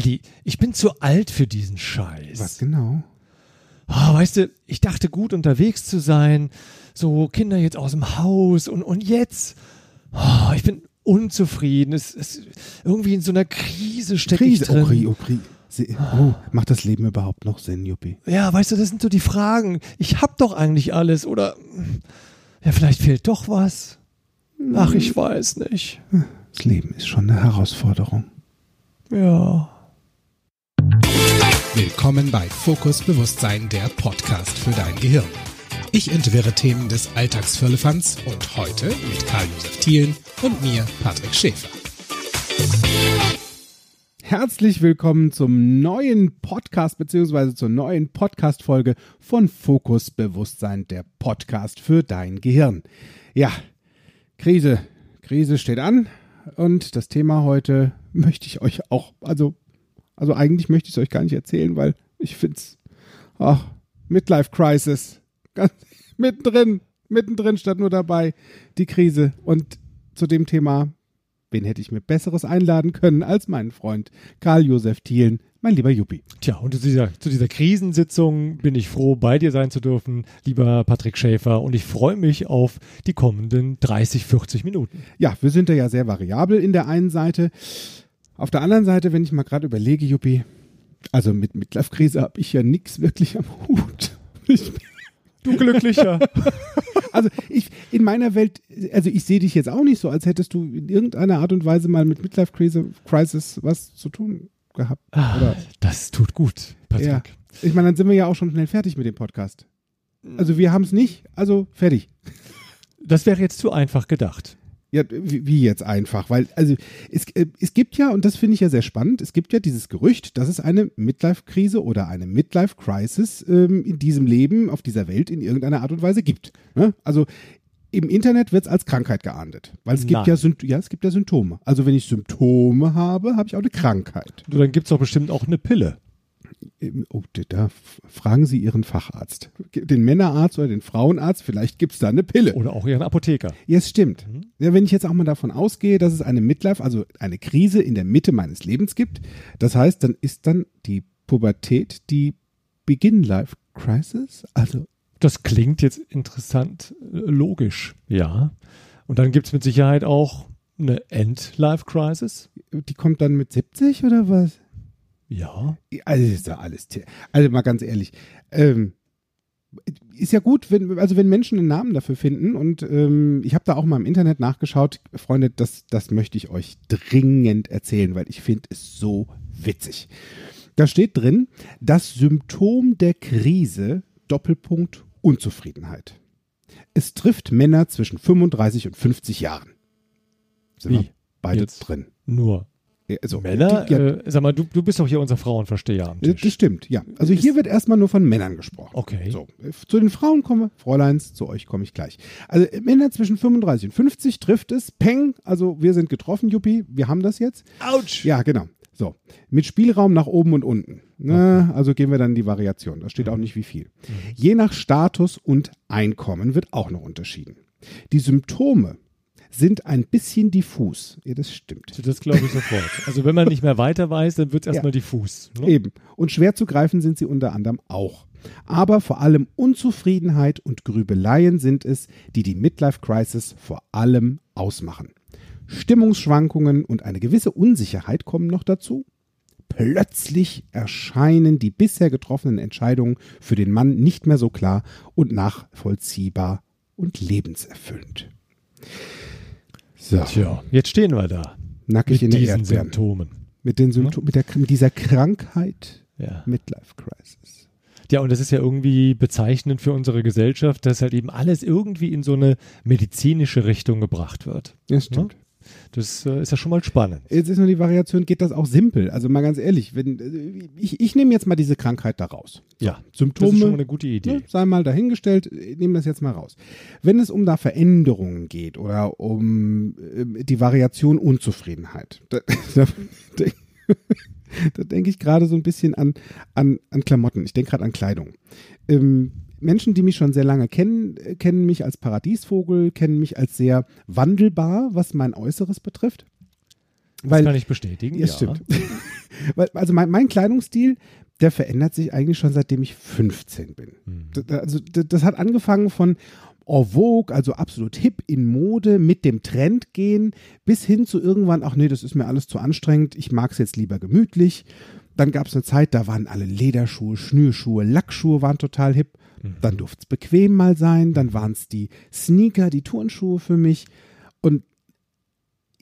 Eddie, ich bin zu alt für diesen Scheiß. Was genau? Oh, weißt du, ich dachte gut unterwegs zu sein, so Kinder jetzt aus dem Haus und, und jetzt, oh, ich bin unzufrieden. Es, es, irgendwie in so einer Krise stecke ich drin. Oh, Kri- oh, Kri- Se- oh, macht das Leben überhaupt noch Sinn, Juppie? Ja, weißt du, das sind so die Fragen. Ich hab doch eigentlich alles oder ja, vielleicht fehlt doch was. Ach, ich weiß nicht. Das Leben ist schon eine Herausforderung. Ja. Willkommen bei Fokus Bewusstsein, der Podcast für dein Gehirn. Ich entwirre Themen des Alltagsfirlefanz und heute mit Karl-Josef Thielen und mir, Patrick Schäfer. Herzlich willkommen zum neuen Podcast beziehungsweise zur neuen Podcast-Folge von Fokus Bewusstsein, der Podcast für dein Gehirn. Ja, Krise, Krise steht an und das Thema heute möchte ich euch auch, also, also eigentlich möchte ich es euch gar nicht erzählen, weil ich finde es, ach, Midlife Crisis, ganz mittendrin, mittendrin statt nur dabei, die Krise und zu dem Thema Wen hätte ich mir Besseres einladen können als meinen Freund Karl-Josef Thielen, mein lieber Juppie. Tja, und zu dieser, zu dieser Krisensitzung bin ich froh, bei dir sein zu dürfen, lieber Patrick Schäfer. Und ich freue mich auf die kommenden 30, 40 Minuten. Ja, wir sind da ja sehr variabel in der einen Seite. Auf der anderen Seite, wenn ich mal gerade überlege, Juppie, also mit Midlife-Krise habe ich ja nichts wirklich am Hut. Ich, Du Glücklicher. also ich in meiner Welt, also ich sehe dich jetzt auch nicht so, als hättest du in irgendeiner Art und Weise mal mit Midlife-Krise Crisis was zu tun gehabt. Ah, das tut gut, Patrick. Ja. Ich meine, dann sind wir ja auch schon schnell fertig mit dem Podcast. Also wir haben es nicht, also fertig. Das wäre jetzt zu einfach gedacht. Ja, wie, jetzt einfach? Weil, also es, äh, es gibt ja, und das finde ich ja sehr spannend, es gibt ja dieses Gerücht, dass es eine Midlife-Krise oder eine Midlife-Crisis ähm, in diesem Leben, auf dieser Welt in irgendeiner Art und Weise gibt. Ne? Also im Internet wird es als Krankheit geahndet, weil es gibt ja, Sympt- ja, es gibt ja Symptome. Also wenn ich Symptome habe, habe ich auch eine Krankheit. Du, dann gibt es doch bestimmt auch eine Pille. Oh, da- fragen Sie Ihren Facharzt. Den Männerarzt oder den Frauenarzt, vielleicht gibt es da eine Pille. Oder auch ihren Apotheker. Ja, es stimmt. Ja, wenn ich jetzt auch mal davon ausgehe, dass es eine Midlife, also eine Krise in der Mitte meines Lebens gibt, das heißt, dann ist dann die Pubertät die Begin-Life-Crisis? Also, Das klingt jetzt interessant, äh, logisch. Ja. Und dann gibt es mit Sicherheit auch eine End-Life-Crisis. die kommt dann mit 70 oder was? Ja. Also, ist ja alles. Also, mal ganz ehrlich. Ähm, ist ja gut, wenn, also wenn Menschen einen Namen dafür finden und ähm, ich habe da auch mal im Internet nachgeschaut, Freunde, das, das möchte ich euch dringend erzählen, weil ich finde es so witzig. Da steht drin, das Symptom der Krise, Doppelpunkt Unzufriedenheit. Es trifft Männer zwischen 35 und 50 Jahren. Sind Wie? wir beide Jetzt? drin. Nur Also, Männer? die- ja, äh, sag mal, du, du bist doch hier unser Frauenversteher am ja, Tisch. Das stimmt, ja. Also hier wird erstmal nur von Männern gesprochen. Okay. So, äh, zu den Frauen kommen wir, Fräuleins, zu euch komme ich gleich. Also äh, Männer zwischen 35 und 50 trifft es, Peng, also wir sind getroffen, Juppie, wir haben das jetzt. Autsch! Ja, genau. So, mit Spielraum nach oben und unten. Ne? Also gehen wir dann in die Variation. Da steht auch nicht wie viel. Je nach Status und Einkommen wird auch noch unterschieden. Die Symptome sind ein bisschen diffus. Ja, das stimmt. Das glaube ich sofort. Also wenn man nicht mehr weiter weiß, dann wird es erstmal diffus. Ne? Eben. Und schwer zu greifen sind sie unter anderem auch. Aber vor allem Unzufriedenheit und Grübeleien sind es, die die Midlife Crisis vor allem ausmachen. Stimmungsschwankungen und eine gewisse Unsicherheit kommen noch dazu. Plötzlich erscheinen die bisher getroffenen Entscheidungen für den Mann nicht mehr so klar und nachvollziehbar und lebenserfüllend. So, Tja, jetzt stehen wir da. nackig Mit in diesen Erdbeeren. Symptomen. Mit, den Symptomen, mit, der, mit dieser Krankheit Ja. Midlife Crisis. ja, und das ist ja irgendwie bezeichnend für unsere Gesellschaft, dass halt eben alles irgendwie in so eine medizinische Richtung gebracht wird. Ja, stimmt. Das äh, ist ja schon mal spannend. Jetzt ist nur die Variation, geht das auch simpel? Also mal ganz ehrlich, wenn, äh, ich, ich nehme jetzt mal diese Krankheit da raus. Ja, das Symptome, ist schon mal eine gute Idee. ne, sei mal dahingestellt, nehme das jetzt mal raus. Wenn es um da Veränderungen geht oder um äh, die Variation Unzufriedenheit, da, da, da denke ich gerade so ein bisschen an, an, an Klamotten. Ich denke gerade an Kleidung. Ähm, Menschen, die mich schon sehr lange kennen, äh, kennen mich als Paradiesvogel, kennen mich als sehr wandelbar, was mein Äußeres betrifft. das kann ich bestätigen. Ja, Ja, stimmt. Also mein, mein Kleidungsstil, der verändert sich eigentlich schon seitdem ich 15 bin. D- Also das hat angefangen von en vogue, also absolut hip in Mode, mit dem Trend gehen, bis hin zu irgendwann, ach nee, das ist mir alles zu anstrengend, ich mag es jetzt lieber gemütlich. Dann gab es eine Zeit, da waren alle Lederschuhe, Schnürschuhe, Lackschuhe waren total hip. Dann durfte es bequem mal sein, dann waren es die Sneaker, die Turnschuhe für mich. Und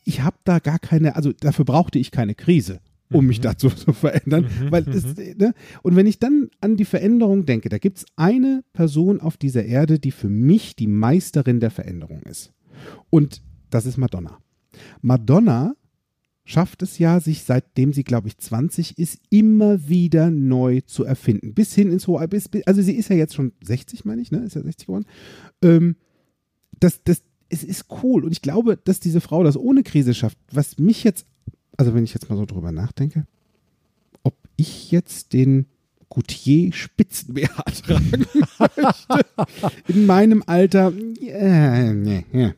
ich habe da gar keine, also dafür brauchte ich keine Krise, um mich dazu zu verändern. weil das, ne? Und wenn ich dann an die Veränderung denke, da gibt es eine Person auf dieser Erde, die für mich die Meisterin der Veränderung ist. Und das ist Madonna. Madonna schafft es ja, sich seitdem sie, glaube ich, 20 ist, immer wieder neu zu erfinden. Bis hin ins hohe, bis, bis, also sie ist ja jetzt schon 60, meine ich, ne? Ist ja 60 geworden. Ähm, das, das, es ist cool. Und ich glaube, dass diese Frau das ohne Krise schafft. Was mich jetzt, also wenn ich jetzt mal so drüber nachdenke, ob ich jetzt den Goutier Spitzen-BH tragen möchte in meinem Alter. Äh, nee, nee.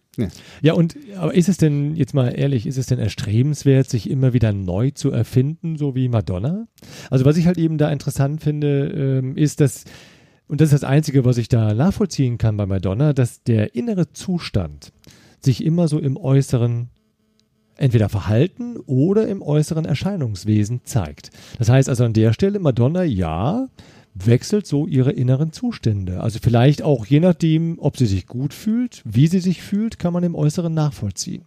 Ja, und aber ist es denn, jetzt mal ehrlich, ist es denn erstrebenswert, sich immer wieder neu zu erfinden, so wie Madonna? Also was ich halt eben da interessant finde, ähm, ist, dass, und das ist das Einzige, was ich da nachvollziehen kann bei Madonna, dass der innere Zustand sich immer so im äußeren entweder Verhalten oder im äußeren Erscheinungswesen zeigt. Das heißt also an der Stelle, Madonna, ja, wechselt so ihre inneren Zustände. Also vielleicht auch je nachdem, ob sie sich gut fühlt, wie sie sich fühlt, kann man im Äußeren nachvollziehen.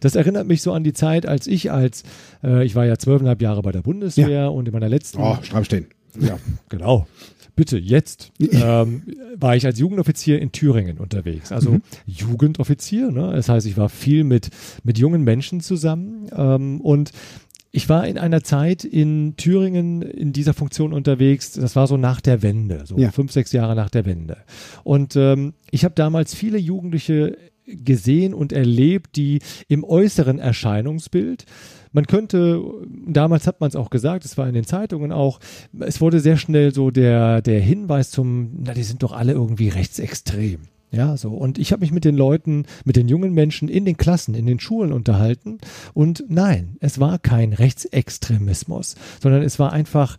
Das erinnert mich so an die Zeit, als ich als, äh, ich war ja zwölfeinhalb Jahre bei der Bundeswehr und in meiner letzten Oh, stramm stehen. ja, genau. Bitte, jetzt ähm, war ich als Jugendoffizier in Thüringen unterwegs. Also Jugendoffizier, ne? Das heißt, ich war viel mit, mit jungen Menschen zusammen ähm, und ich war in einer Zeit in Thüringen in dieser Funktion unterwegs, das war so nach der Wende, so Ja. fünf, sechs Jahre nach der Wende. Und ähm, ich habe damals viele Jugendliche gesehen und erlebt, die im äußeren Erscheinungsbild man könnte, damals hat man es auch gesagt, es war in den Zeitungen auch, es wurde sehr schnell so der, der Hinweis zum, na, die sind doch alle irgendwie rechtsextrem. Ja, so. Und ich habe mich mit den Leuten, mit den jungen Menschen in den Klassen, in den Schulen unterhalten. Und nein, es war kein Rechtsextremismus, sondern es war einfach,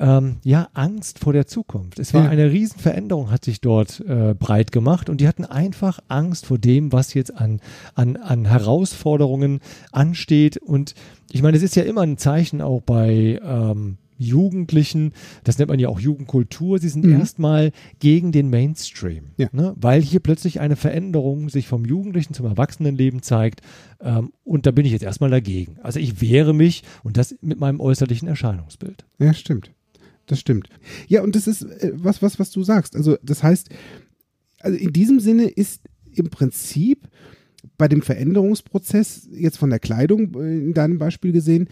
ähm, ja, Angst vor der Zukunft. Es war Ja. eine Riesenveränderung, hat sich dort äh, breit gemacht und die hatten einfach Angst vor dem, was jetzt an, an, an Herausforderungen ansteht. Und ich meine, es ist ja immer ein Zeichen auch bei ähm, Jugendlichen, das nennt man ja auch Jugendkultur, sie sind Mhm. erstmal gegen den Mainstream, Ja. ne? weil hier plötzlich eine Veränderung sich vom Jugendlichen zum Erwachsenenleben zeigt ähm, und da bin ich jetzt erstmal dagegen. Also ich wehre mich und das mit meinem äußerlichen Erscheinungsbild. Ja, stimmt. Das stimmt. Ja, und das ist äh, was, was, was du sagst. Also, das heißt, also in diesem Sinne ist im Prinzip bei dem Veränderungsprozess, jetzt von der Kleidung äh, in deinem Beispiel gesehen,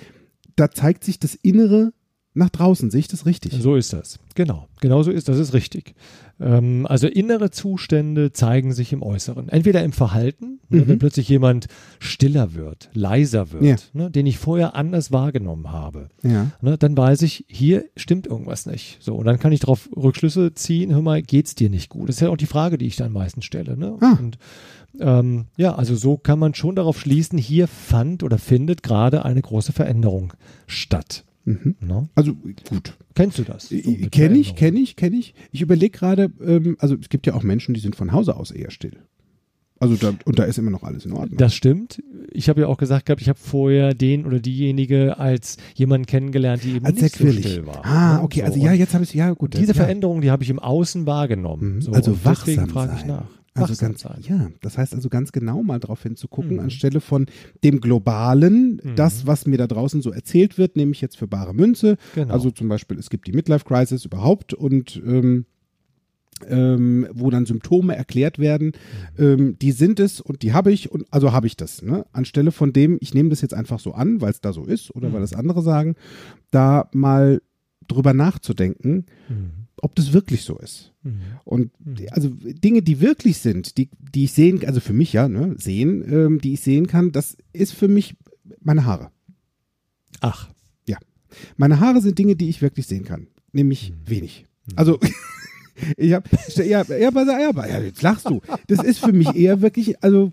da zeigt sich das Innere nach draußen. Sehe ich das richtig? So ist das. Genau. Genau so ist das. ist richtig. Ähm, also innere Zustände zeigen sich im Äußeren. Entweder im Verhalten, ne, Mhm. wenn plötzlich jemand stiller wird, leiser wird, Ja. ne, den ich vorher anders wahrgenommen habe. ja. Ne, dann weiß ich, hier stimmt irgendwas nicht. So, und dann kann ich darauf Rückschlüsse ziehen, hör mal, geht's dir nicht gut? Das ist ja auch die Frage, die ich dann meistens stelle. Ne? Ah. Und ähm, ja, also so kann man schon darauf schließen, hier fand oder findet gerade eine große Veränderung statt. Mhm. Ne? Also gut. Kennst du das? So mit Kenne ich, kenne ich, kenne ich. Ich überlege gerade, ähm, also es gibt ja auch Menschen, die sind von Hause aus eher still. Also da, und da ist immer noch alles in Ordnung. Das stimmt. Ich habe ja auch gesagt gehabt, ich habe vorher den oder diejenige als jemanden kennengelernt, die eben Als nicht so still war. ah, Ne? okay, So, also ja, jetzt habe ich ja gut. Diese ja. Veränderung, die habe ich im Außen wahrgenommen. Mhm. So, also und deswegen wachsam frage ich nach. Also ganz, sein. ja, das heißt also ganz genau mal drauf hinzugucken, Mhm. anstelle von dem Globalen, Mhm. das, was mir da draußen so erzählt wird, nehme ich jetzt für bare Münze. Genau. Also zum Beispiel, es gibt die Midlife Crisis überhaupt und ähm, ähm, wo dann Symptome erklärt werden, Mhm. ähm, die sind es und die habe ich und also habe ich das. Ne? Anstelle von dem, ich nehme das jetzt einfach so an, weil es da so ist oder Mhm. weil das andere sagen, da mal drüber nachzudenken, Mhm. Ob das wirklich so ist. Mhm. Und Mhm. also Dinge, die wirklich sind, die, die ich sehen, also für mich ja, ne, sehen, ähm, die ich sehen kann, das ist für mich meine Haare. Ach, Meine Haare sind Dinge, die ich wirklich sehen kann. Nämlich Mhm. wenig. Also ich habe ja, ja, ja, ja, jetzt lachst du. Das ist für mich eher wirklich, also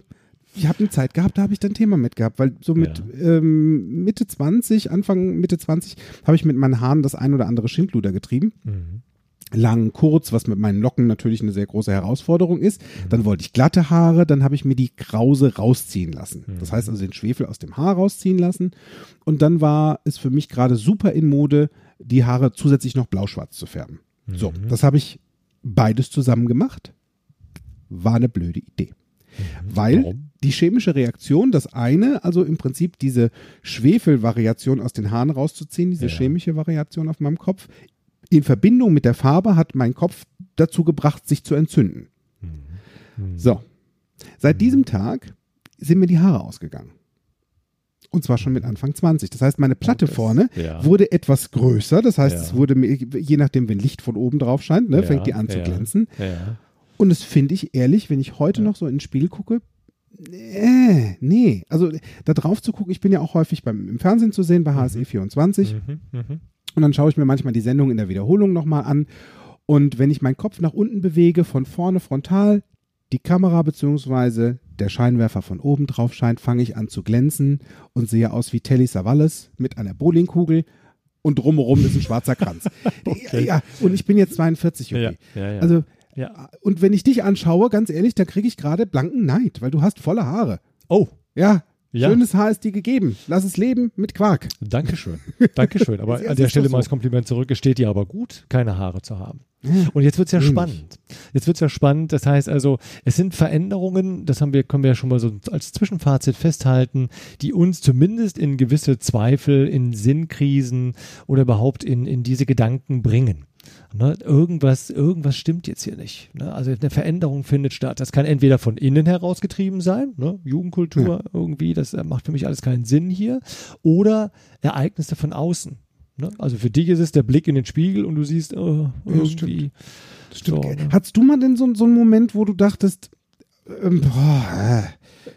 ich habe eine Zeit gehabt, da habe ich dann ein Thema mit gehabt, weil so mit Ja. ähm, Mitte 20, Anfang Mitte 20, habe ich mit meinen Haaren das ein oder andere Schindluder getrieben. Mhm. Lang, kurz, was mit meinen Locken natürlich eine sehr große Herausforderung ist. Dann wollte ich glatte Haare, dann habe ich mir die Krause rausziehen lassen. Das heißt also den Schwefel aus dem Haar rausziehen lassen. Und dann war es für mich gerade super in Mode, die Haare zusätzlich noch blau-schwarz zu färben. So, das habe ich beides zusammen gemacht. War eine blöde Idee. Weil Warum? die chemische Reaktion, das eine, also im Prinzip diese Schwefelvariation aus den Haaren rauszuziehen, diese Ja. chemische Variation auf meinem Kopf, in Verbindung mit der Farbe hat mein Kopf dazu gebracht, sich zu entzünden. Mhm. So. Seit diesem Tag sind mir die Haare ausgegangen. Und zwar schon mit Anfang 20. Das heißt, meine Platte das- vorne ja. wurde etwas größer. Das heißt, Ja. es wurde, mir- je nachdem, wenn Licht von oben drauf scheint, ne, Ja, fängt die an zu glänzen. Und das finde ich ehrlich, wenn ich heute noch so in den Spiegel gucke, äh, nee. Also da drauf zu gucken, ich bin ja auch häufig beim, im Fernsehen zu sehen bei HSE 24 Mhm. Mhm. Und dann schaue ich mir manchmal die Sendung in der Wiederholung nochmal an. Und wenn ich meinen Kopf nach unten bewege, von vorne frontal, die Kamera bzw. der Scheinwerfer von oben drauf scheint, fange ich an zu glänzen und sehe aus wie Telly Savalas mit einer Bowlingkugel und drumherum ist ein schwarzer Kranz. Okay. Ja, und ich bin jetzt 42, Ja, Juppie. ja, ja. Also ja. und wenn ich dich anschaue, ganz ehrlich, da kriege ich gerade blanken Neid, weil du hast volle Haare. Oh, Ja, Ja. schönes Haar ist dir gegeben. Lass es leben mit Quark. Dankeschön. Dankeschön. Aber an der Stelle doch mal so. das Kompliment zurück. Es steht dir aber gut, keine Haare zu haben. Und jetzt wird's ja wenig. spannend. Jetzt wird's ja spannend. Das heißt also, es sind Veränderungen, das haben wir, können wir ja schon mal so als Zwischenfazit festhalten, die uns zumindest in gewisse Zweifel, in Sinnkrisen oder überhaupt in, in diese Gedanken bringen. Ne, irgendwas, irgendwas stimmt jetzt hier nicht. Ne? Also eine Veränderung findet statt. Das kann entweder von innen herausgetrieben sein, ne? Jugendkultur irgendwie, das äh, macht für mich alles keinen Sinn hier, oder Ereignisse von außen. Ne? Also für dich ist es der Blick in den Spiegel und du siehst oh, das stimmt. irgendwie. Stimmt. So, ne? Hattest du mal denn so, so einen Moment, wo du dachtest, ähm, boah,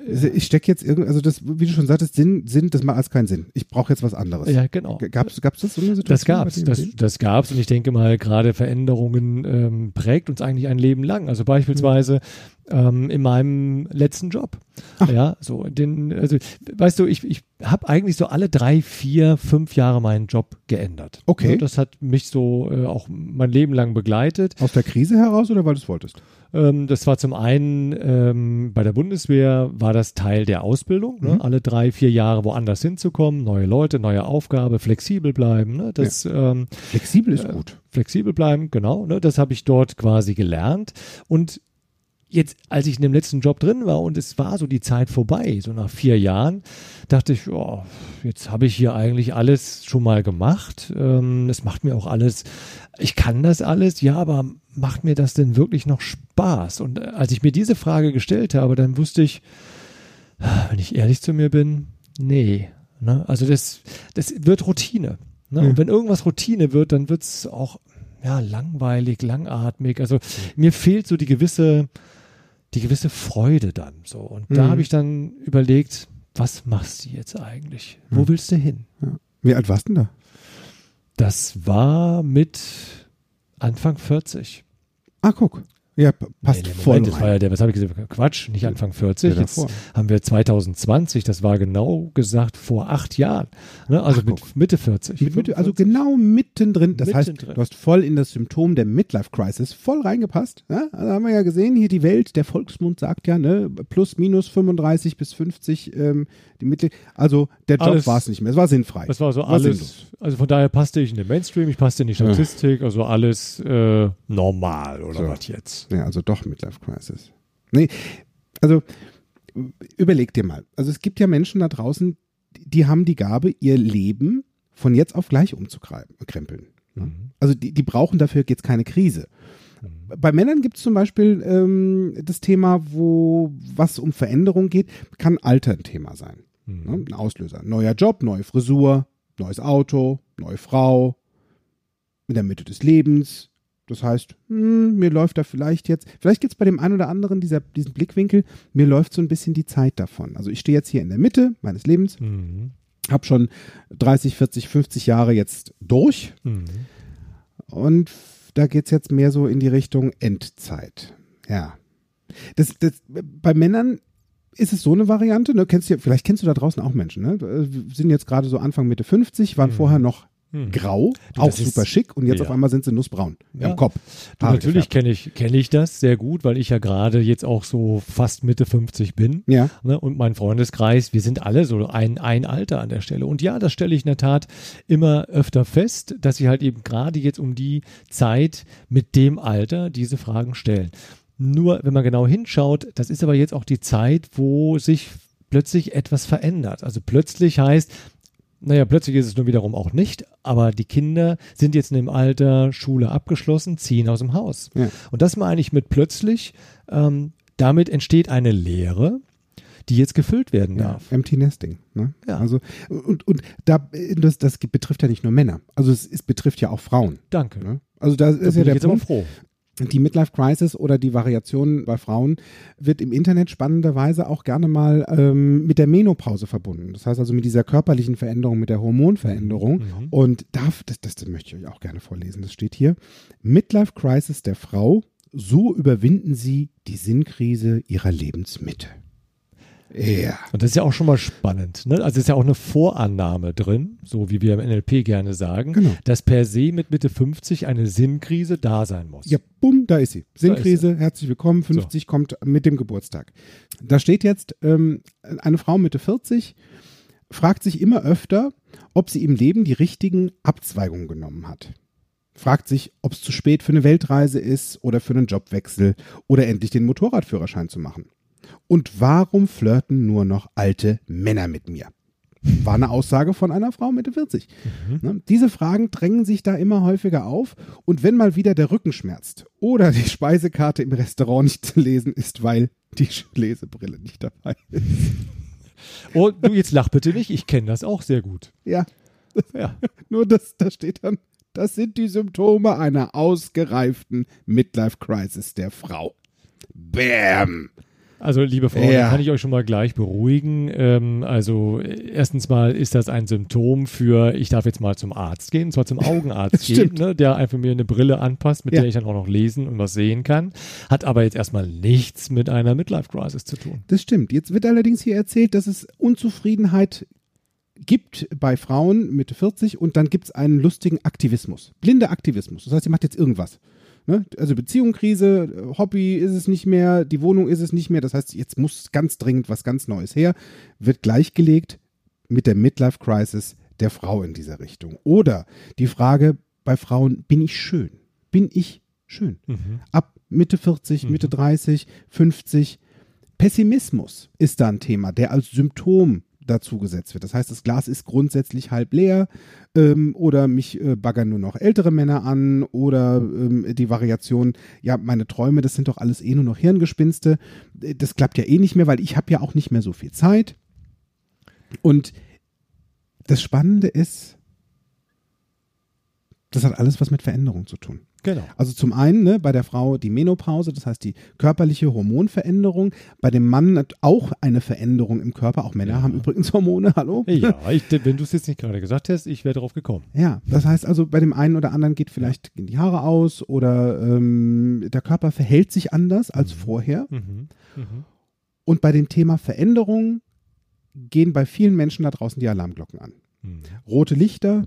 äh, ich stecke jetzt irgendwie, also das, wie du schon sagtest, Sinn, Sinn, das macht alles keinen Sinn. Ich brauche jetzt was anderes. Ja, genau. Gab's, gab's das so eine Situation? Das gab's, bei dir? das, das gab's und ich denke mal, gerade Veränderungen ähm, prägt uns eigentlich ein Leben lang. Also beispielsweise ähm, in meinem letzten Job. Ach. Ja, so den, also weißt du, ich, ich habe eigentlich so alle drei, vier, fünf Jahre meinen Job geändert. Okay. Ja, das hat mich so äh, auch mein Leben lang begleitet. Aus der Krise heraus oder weil du es wolltest? Ähm, das war zum einen ähm, bei der Bundeswehr war das Teil der Ausbildung, ne? Mhm. alle drei, vier Jahre woanders hinzukommen, neue Leute, neue Aufgabe, flexibel bleiben. Ne? Das ähm, Flexibel ist Äh, gut. flexibel bleiben, genau. Ne, das habe ich dort quasi gelernt. Und jetzt, als ich in dem letzten Job drin war und es war so die Zeit vorbei, so nach vier Jahren, dachte ich, oh, jetzt habe ich hier eigentlich alles schon mal gemacht. Ähm, es macht mir auch alles, ich kann das alles, ja, aber macht mir das denn wirklich noch Spaß? Und äh, als ich mir diese Frage gestellt habe, dann wusste ich, wenn ich ehrlich zu mir bin, nee. Ne? Also das, das wird Routine. Ne? Mhm. Und wenn irgendwas Routine wird, dann wird es auch ja, langweilig, langatmig. Also mir fehlt so die gewisse, die gewisse Freude dann so. Und da Mhm. habe ich dann überlegt, was machst du jetzt eigentlich? Wo Mhm. willst du hin? Wie alt warst du denn da? Das war mit Anfang 40. Ah, guck. Ja, passt Nee, nee, voll das war ja der, was habe ich gesagt? Quatsch, nicht Anfang 40. Der Jetzt haben wir 2020, das war genau gesagt vor acht Jahren. Ne? Also Ach, mit guck. Mitte 40. Mit, mit, also 45. genau mittendrin. Das heißt, Mittendrin. du hast voll in das Symptom der Midlife Crisis voll reingepasst. Ja? Also haben wir ja gesehen, hier die Welt, der Volksmund sagt ja, ne, plus minus 35 bis 50 ähm, die Mitte. Also der Job war es nicht mehr. Es war sinnfrei. Das war so War alles. sinnlos. Also von daher passte ich in den Mainstream, ich passte in die Statistik, also alles äh, normal oder So. was jetzt? Ja, also doch Midlife Crisis. Nee, also überleg dir mal. Also es gibt ja Menschen da draußen, die- haben die Gabe, ihr Leben von jetzt auf gleich umzukrempeln. Mhm. Also die, die brauchen dafür jetzt keine Krise. Mhm. Bei Männern gibt es zum Beispiel ähm, das Thema, wo was um Veränderung geht, kann Alter ein Thema sein. Mhm. Ne? Ein Auslöser. Neuer Job, neue Frisur, neues Auto, neue Frau, in der Mitte des Lebens. Das heißt, hm, mir läuft da vielleicht jetzt, vielleicht gibt es bei dem einen oder anderen dieser, diesen Blickwinkel, mir läuft so ein bisschen die Zeit davon. Also ich stehe jetzt hier in der Mitte meines Lebens, Mhm. habe schon 30, 40, 50 Jahre jetzt durch Mhm. und da geht es jetzt mehr so in die Richtung Endzeit. Ja. Das, das, bei Männern ist es so eine Variante? Ne? Kennst du, vielleicht kennst du da draußen auch Menschen. Ne? Wir sind jetzt gerade so Anfang Mitte 50, waren vorher noch Hm. grau, Du, auch das ist- super schick und jetzt ja. auf einmal sind sie nussbraun Ja. im Kopf. Du, natürlich kenne ich, kenn ich das sehr gut, weil ich ja gerade jetzt auch so fast Mitte 50 bin. Ja, Ne? Und mein Freundeskreis, wir sind alle so ein, ein Alter an der Stelle. Und ja, das stelle ich in der Tat immer öfter fest, dass sie halt eben gerade jetzt um die Zeit mit dem Alter diese Fragen stellen. Nur, wenn man genau hinschaut, das ist aber jetzt auch die Zeit, wo sich plötzlich etwas verändert. Also plötzlich heißt, naja, plötzlich ist es nur wiederum auch nicht, aber die Kinder sind jetzt in dem Alter, Schule abgeschlossen, ziehen aus dem Haus. Ja. Und das meine ich mit plötzlich, ähm, damit entsteht eine Leere, die jetzt gefüllt werden ja. darf. Empty Nesting. Ne? Ja. Also, und, und da, das, das betrifft ja nicht nur Männer. Also es, es betrifft ja auch Frauen. Danke. Ne? Also da Da ist ja der Punkt. Die Midlife Crisis oder die Variation bei Frauen wird im Internet spannenderweise auch gerne mal ähm, mit der Menopause verbunden. Das heißt also mit dieser körperlichen Veränderung, mit der Hormonveränderung. Mhm. Und darf, das, das, das möchte ich euch auch gerne vorlesen. Das steht hier. Midlife Crisis der Frau. So überwinden sie die Sinnkrise ihrer Lebensmitte. Ja. Und das ist ja auch schon mal spannend. Ne? Also ist ja auch eine Vorannahme drin, so wie wir im NLP gerne sagen, Genau. dass per se mit Mitte 50 eine Sinnkrise da sein muss. Ja, bumm, da ist sie. Sinnkrise, herzlich willkommen. 50 kommt mit dem Geburtstag. Da steht jetzt, ähm, eine Frau Mitte 40 fragt sich immer öfter, ob sie im Leben die richtigen Abzweigungen genommen hat. Fragt sich, ob es zu spät für eine Weltreise ist oder für einen Jobwechsel oder endlich den Motorradführerschein zu machen. Und warum flirten nur noch alte Männer mit mir? War eine Aussage von einer Frau Mitte 40. Ne? Diese Fragen drängen sich da immer häufiger auf und wenn mal wieder der Rücken schmerzt oder die Speisekarte im Restaurant nicht zu lesen ist, weil die Lesebrille nicht dabei ist. Oh, du jetzt lach bitte nicht, ich kenne das auch sehr gut. Ja, Ja. nur das, da steht dann, das sind die Symptome einer ausgereiften Midlife Crisis der Frau. Bam! Also, liebe Frau, Ja. da kann ich euch schon mal gleich beruhigen. Ähm, also, erstens mal ist das ein Symptom für, ich darf jetzt mal zum Arzt gehen, und zwar zum Augenarzt gehen, ne, der einfach mir eine Brille anpasst, mit Ja. der ich dann auch noch lesen und was sehen kann. Hat aber jetzt erstmal nichts mit einer Midlife-Crisis zu tun. Das stimmt. Jetzt wird allerdings hier erzählt, dass es Unzufriedenheit gibt bei Frauen Mitte 40 und dann gibt es einen lustigen Aktivismus. Blinder Aktivismus. Das heißt, sie macht jetzt irgendwas. Ne? Also Beziehungskrise, Hobby ist es nicht mehr, die Wohnung ist es nicht mehr. Das heißt, jetzt muss ganz dringend was ganz Neues her. Wird gleichgelegt mit der Midlife Crisis der Frau in dieser Richtung. Oder die Frage bei Frauen, bin ich schön? Bin ich schön? Mhm. ab Mitte 40, Mitte 30, 50. Pessimismus ist da ein Thema, der als Symptom dazu gesetzt wird. Das heißt, das Glas ist grundsätzlich halb leer ähm, oder mich äh, baggern nur noch ältere Männer an oder ähm, die Variation, ja, meine Träume, das sind doch alles eh nur noch Hirngespinste. Äh, Das klappt ja eh nicht mehr, weil ich habe ja auch nicht mehr so viel Zeit. Und das Spannende ist, das hat alles was mit Veränderung zu tun. Genau. Also zum einen ne, bei der Frau die Menopause, das heißt die körperliche Hormonveränderung, bei dem Mann auch eine Veränderung im Körper. Auch Männer Ja. haben übrigens Hormone, hallo? Ja, ich, wenn du es jetzt nicht gerade gesagt hast, ich wäre drauf gekommen. Ja, das heißt also, bei dem einen oder anderen geht vielleicht gehen die Haare aus oder ähm, der Körper verhält sich anders als vorher. Mhm. Mhm. Und bei dem Thema Veränderung gehen bei vielen Menschen da draußen die Alarmglocken an. Mhm. Rote Lichter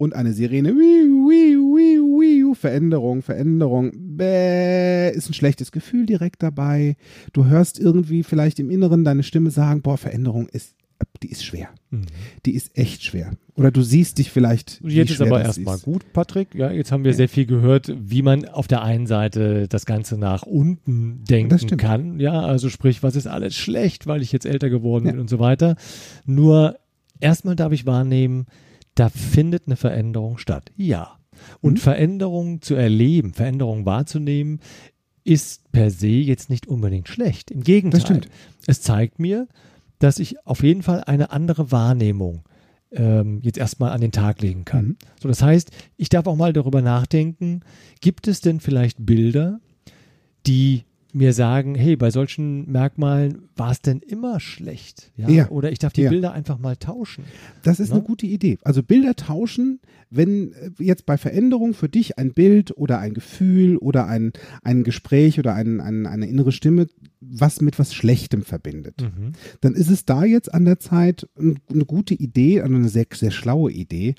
und eine Sirene. Wiu, wiu, wiu, wiu. Veränderung, Veränderung. Bäh, ist ein schlechtes Gefühl direkt dabei. Du hörst irgendwie vielleicht im Inneren deine Stimme sagen, boah, Veränderung ist, die ist schwer. Mhm. Die ist echt schwer. Oder du siehst dich vielleicht. Jetzt ist aber erstmal gut, Patrick. Ja, jetzt haben wir Ja. sehr viel gehört, wie man auf der einen Seite das Ganze nach unten denken kann. Ja, also sprich, was ist alles schlecht, weil ich jetzt älter geworden Ja. bin und so weiter. Nur erstmal darf ich wahrnehmen, da findet eine Veränderung statt. Ja. Und Mhm. Veränderung zu erleben, Veränderung wahrzunehmen, ist per se jetzt nicht unbedingt schlecht. Im Gegenteil. Das stimmt. Es zeigt mir, dass ich auf jeden Fall eine andere Wahrnehmung ähm, jetzt erstmal an den Tag legen kann. Mhm. So, das heißt, ich darf auch mal darüber nachdenken, gibt es denn vielleicht Bilder, die mir sagen, hey, bei solchen Merkmalen war es denn immer schlecht? Ja? Ja. Oder ich darf die Ja. Bilder einfach mal tauschen. Das ist Ne? eine gute Idee. Also Bilder tauschen, wenn äh, jetzt bei Veränderung für dich ein Bild oder ein Gefühl oder ein, ein Gespräch oder ein, ein, eine innere Stimme was mit was Schlechtem verbindet, Mhm. dann ist es da jetzt an der Zeit ein- eine gute Idee, also eine sehr, sehr schlaue Idee,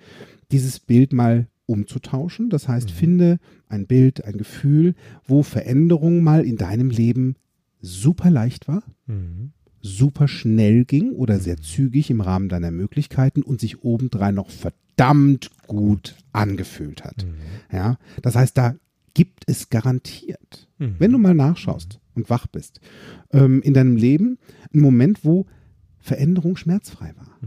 dieses Bild mal umzutauschen. Das heißt, Mhm. finde ein Bild, ein Gefühl, wo Veränderung mal in deinem Leben super leicht war, Mhm. super schnell ging oder sehr zügig im Rahmen deiner Möglichkeiten und sich obendrein noch verdammt gut angefühlt hat. Ja, das heißt, da gibt es garantiert, Mhm. wenn du mal nachschaust und wach bist, ähm, in deinem Leben einen Moment, wo Veränderung schmerzfrei war.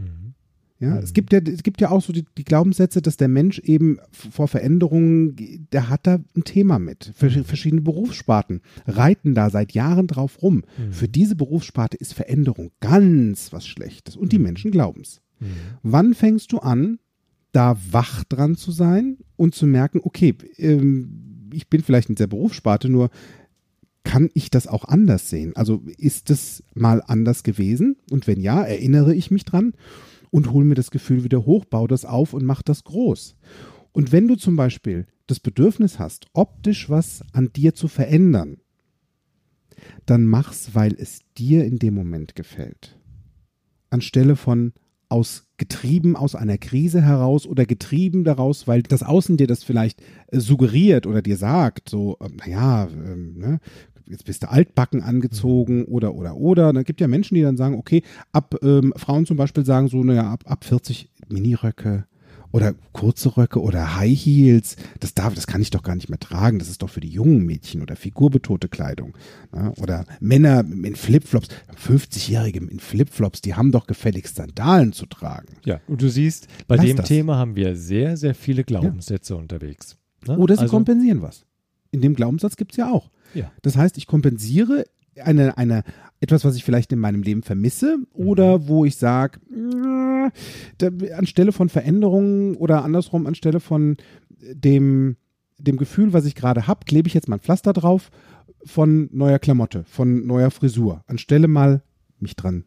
Mhm. Ja, es gibt ja, es gibt ja auch so die, die Glaubenssätze, dass der Mensch eben vor Veränderungen, der hat da ein Thema mit. Vers- Verschiedene Berufssparten reiten da seit Jahren drauf rum. Für diese Berufssparte ist Veränderung ganz was Schlechtes und die Menschen glauben es. Mhm. Wann fängst du an, da wach dran zu sein und zu merken, okay, ähm, ich bin vielleicht in der Berufssparte, nur kann ich das auch anders sehen? Also ist es mal anders gewesen? Und wenn ja, erinnere ich mich dran und hole mir das Gefühl wieder hoch, baue das auf und mach das groß. Und wenn du zum Beispiel das Bedürfnis hast, optisch was an dir zu verändern, dann mach's, weil es dir in dem Moment gefällt. Anstelle von aus getrieben aus einer Krise heraus oder getrieben daraus, weil das Außen dir das vielleicht äh, suggeriert oder dir sagt, so, ähm, naja, ähm, ne, jetzt bist du altbacken angezogen oder oder oder. Da gibt ja Menschen, die dann sagen, okay, ab ähm, Frauen zum Beispiel sagen so, naja, ab, ab 40 Miniröcke oder kurze Röcke oder High Heels, das darf, das kann ich doch gar nicht mehr tragen. Das ist doch für die jungen Mädchen oder figurbetonte Kleidung. Ne? Oder Männer in Flipflops, 50-Jährige in Flipflops, die haben doch gefälligst Sandalen zu tragen. Ja, und du siehst, bei Lass dem das. Thema haben wir sehr, sehr viele Glaubenssätze unterwegs. Ne? Oder sie also, kompensieren was. In dem Glaubenssatz gibt es ja auch. Ja. Das heißt, ich kompensiere eine, eine, etwas, was ich vielleicht in meinem Leben vermisse oder wo ich sage, anstelle von Veränderungen oder andersrum, anstelle von dem, dem Gefühl, was ich gerade habe, klebe ich jetzt mal ein Pflaster drauf von neuer Klamotte, von neuer Frisur. Anstelle mal mich dran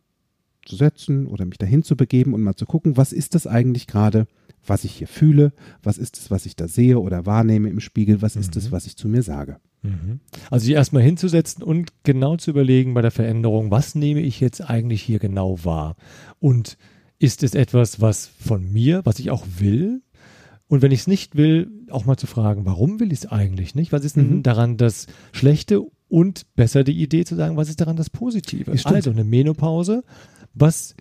zu setzen oder mich dahin zu begeben und mal zu gucken, was ist das eigentlich gerade, was ich hier fühle, was ist es, was ich da sehe oder wahrnehme im Spiegel, was ist es, was ich zu mir sage. Mhm. Also sich erstmal hinzusetzen und genau zu überlegen bei der Veränderung, was nehme ich jetzt eigentlich hier genau wahr? Und ist es etwas, was von mir, was ich auch will? Und wenn ich es nicht will, auch mal zu fragen, warum will ich es eigentlich nicht? Was ist denn Mhm. daran das Schlechte? Und besser die Idee zu sagen, was ist daran das Positive? Ja. Also eine Menopause, was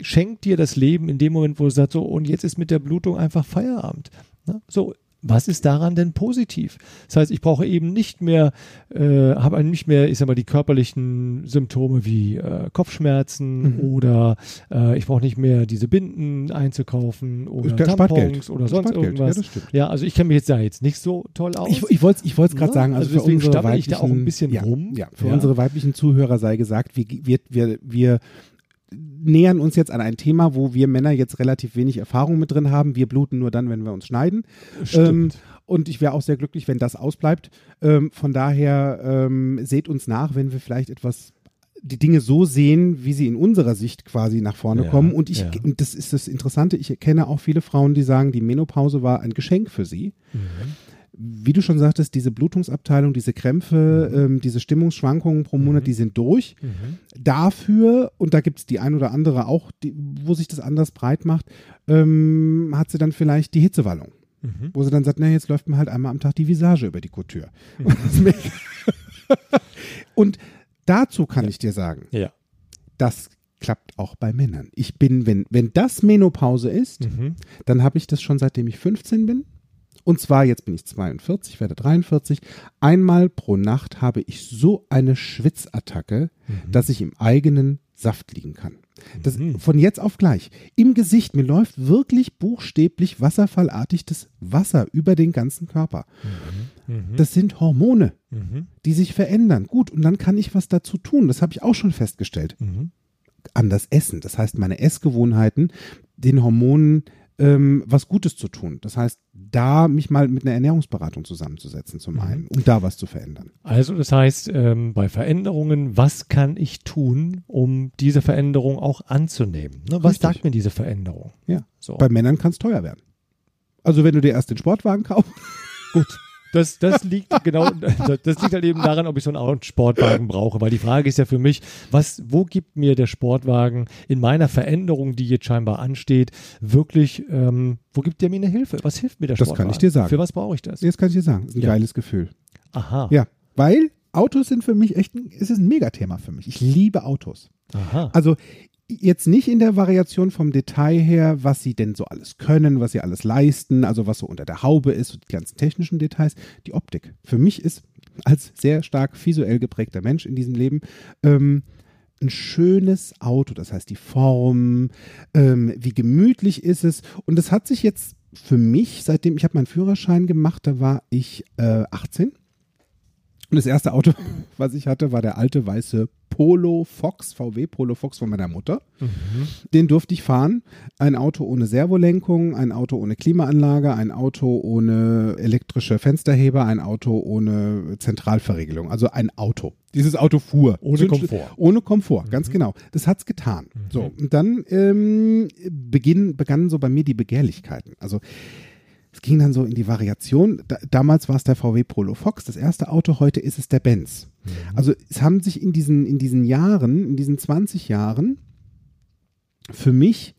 schenkt dir das Leben in dem Moment, wo du sagst, so, und jetzt ist mit der Blutung einfach Feierabend. Ne? So, was ist daran denn positiv? Das heißt, ich brauche eben nicht mehr, äh, habe nicht mehr, ich sag mal, die körperlichen Symptome wie äh, Kopfschmerzen Mhm. oder äh, ich brauche nicht mehr diese Binden einzukaufen oder Geld. Tampons oder sonst Spart Geld. irgendwas. Ja. Ja, also ich kenne mich jetzt da jetzt nicht so toll aus. Ich, ich wollte es ich wollt's gerade Ja, sagen, also, also für deswegen unsere stammel ich weiblichen, da auch ein bisschen ja, rum. Ja, für unsere weiblichen Zuhörer sei gesagt, wir, wir, wir, wir nähern uns jetzt an ein Thema, wo wir Männer jetzt relativ wenig Erfahrung mit drin haben. Wir bluten nur dann, wenn wir uns schneiden. Stimmt. Ähm, und ich wäre auch sehr glücklich, wenn das ausbleibt. Ähm, von daher ähm, seht uns nach, wenn wir vielleicht etwas die Dinge so sehen, wie sie in unserer Sicht quasi nach vorne Ja, kommen. Und ich, ja. und das ist das Interessante, ich kenne auch viele Frauen, die sagen, die Menopause war ein Geschenk für sie. Mhm. Wie du schon sagtest, diese Blutungsabteilung, diese Krämpfe, ähm, diese Stimmungsschwankungen pro Monat, Mhm. die sind durch. Mhm. Dafür, und da gibt es die ein oder andere auch, die, wo sich das anders breit macht, ähm, hat sie dann vielleicht die Hitzewallung. Mhm. Wo sie dann sagt, na, jetzt läuft mir halt einmal am Tag die Visage über die Couture. Mhm. und dazu kann ich dir sagen, Ja. das klappt auch bei Männern. Ich bin, wenn, wenn das Menopause ist, Mhm. dann habe ich das schon seitdem ich 15 bin. Und zwar, jetzt bin ich 42, werde 43. Einmal pro Nacht habe ich so eine Schwitzattacke, Mhm. dass ich im eigenen Saft liegen kann. Das, Mhm. Von jetzt auf gleich. Im Gesicht, mir läuft wirklich buchstäblich wasserfallartig das Wasser über den ganzen Körper. Mhm. Das sind Hormone, Mhm. die sich verändern. Gut, und dann kann ich was dazu tun. Das habe ich auch schon festgestellt Mhm. anders essen. Das heißt, meine Essgewohnheiten den Hormonen ähm, was Gutes zu tun. Das heißt, da mich mal mit einer Ernährungsberatung zusammenzusetzen zum Mhm. einen, um da was zu verändern. Also das heißt, ähm, bei Veränderungen, was kann ich tun, um diese Veränderung auch anzunehmen? Ne? Was Richtig. sagt mir diese Veränderung? Ja. So. Bei Männern kann es teuer werden. Also wenn du dir erst den Sportwagen kaufst, Gut. Das, das liegt genau, das liegt halt eben daran, ob ich so einen Sportwagen brauche, weil die Frage ist ja für mich, was, wo gibt mir der Sportwagen in meiner Veränderung, die jetzt scheinbar ansteht, wirklich, ähm, wo gibt der mir eine Hilfe? Was hilft mir der Das kann Sportwagen? ich dir sagen. Für was brauche ich das? jetzt kann ich dir sagen, ist ein Ja. geiles Gefühl. Aha. Ja, weil Autos sind für mich echt ein, es ist ein Megathema für mich. Ich liebe Autos. Aha. Also jetzt nicht in der Variation vom Detail her, was sie denn so alles können, was sie alles leisten, also was so unter der Haube ist, die ganzen technischen Details, die Optik. Für mich ist als sehr stark visuell geprägter Mensch in diesem Leben ähm, ein schönes Auto, das heißt die Form, ähm, wie gemütlich ist es? Und das hat sich jetzt für mich, seitdem ich habe meinen Führerschein gemacht, da war ich äh, 18 und das erste Auto, was ich hatte, war der alte weiße Polo Fox, VW Polo Fox von meiner Mutter. Den durfte ich fahren. Ein Auto ohne Servolenkung, ein Auto ohne Klimaanlage, ein Auto ohne elektrische Fensterheber, ein Auto ohne Zentralverriegelung. Also ein Auto. Dieses Auto fuhr. Ohne Komfort. Ohne Komfort, ganz genau. Das hat's getan. So, und dann ähm, beginn, begannen so bei mir die Begehrlichkeiten. Also es ging dann so in die Variation. Da, damals war es der VW Polo Fox, das erste Auto, heute ist es der Benz. Also es haben sich in diesen, in diesen Jahren, in diesen 20 Jahren, für mich,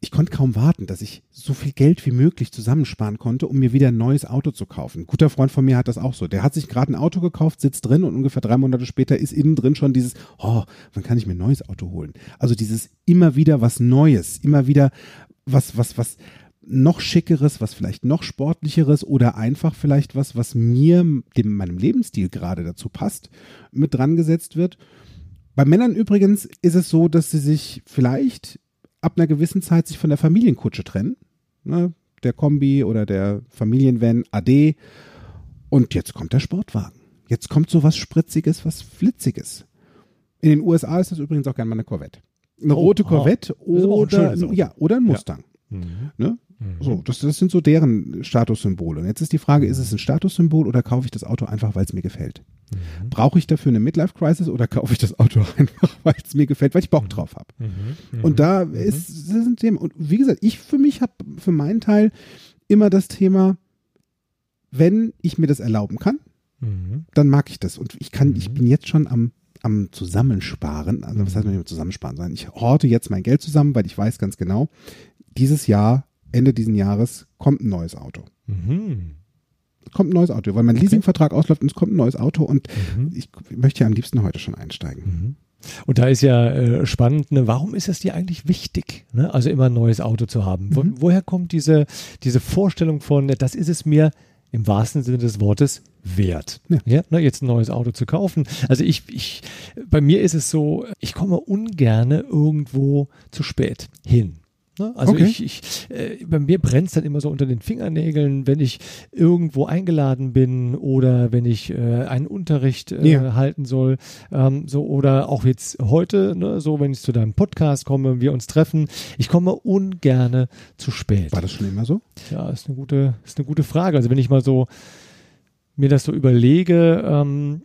ich konnte kaum warten, dass ich so viel Geld wie möglich zusammensparen konnte, um mir wieder ein neues Auto zu kaufen. Ein guter Freund von mir hat das auch so. Der hat sich gerade ein Auto gekauft, sitzt drin und ungefähr drei Monate später ist innen drin schon dieses, oh, wann kann ich mir ein neues Auto holen? Also dieses immer wieder was Neues, immer wieder was, was, was noch schickeres, was vielleicht noch sportlicheres oder einfach vielleicht was, was mir, dem, meinem Lebensstil gerade dazu passt, mit dran gesetzt wird. Bei Männern übrigens ist es so, dass sie sich vielleicht ab einer gewissen Zeit sich von der Familienkutsche trennen. Ne? Der Kombi oder der Familienvan AD. Und jetzt kommt der Sportwagen. Jetzt kommt so was Spritziges, was Flitziges. In den USA ist das übrigens auch gerne mal eine Corvette. Eine Oh, rote. Corvette ein oder, Auto. ja, oder ein Mustang. Mhm. Ne? So, das, das sind so deren Statussymbole. Und jetzt ist die Frage, ist es ein Statussymbol oder kaufe ich das Auto einfach, weil es mir gefällt? Mhm. Brauche ich dafür eine Midlife-Crisis oder kaufe ich das Auto einfach, weil es mir gefällt, weil ich Bock drauf habe? Mhm. Und da ist, das ein Thema. Und wie gesagt, ich für mich habe für meinen Teil immer das Thema, wenn ich mir das erlauben kann, Mhm. dann mag ich das. Und ich kann, ich Mhm. bin jetzt schon am, am Zusammensparen. Also was heißt man nicht zusammensparen, sondern ich horte jetzt mein Geld zusammen, weil ich weiß ganz genau, dieses Jahr, Ende diesen Jahres, kommt ein neues Auto. Mhm. Kommt ein neues Auto, weil mein Leasingvertrag ausläuft und es kommt ein neues Auto und Mhm. ich möchte ja am liebsten heute schon einsteigen. Mhm. Und da ist ja äh, spannend, ne, warum ist es dir eigentlich wichtig, ne? also immer ein neues Auto zu haben? Wo, Mhm. Woher kommt diese, diese Vorstellung von, ne, das ist es mir im wahrsten Sinne des Wortes wert, Ja. ne, jetzt ein neues Auto zu kaufen? Also ich, ich, bei mir ist es so, ich komme ungerne irgendwo zu spät hin. Ne? Also Okay. ich, ich äh, bei mir brennt es dann immer so unter den Fingernägeln, wenn ich irgendwo eingeladen bin oder wenn ich äh, einen Unterricht äh, Ja. halten soll. Ähm, so oder auch jetzt heute, ne, so wenn ich zu deinem Podcast komme, wir uns treffen. Ich komme ungerne zu spät. War das schon immer so? Ja, ist eine gute, ist eine gute Frage. Also wenn ich mal so mir das so überlege, ähm,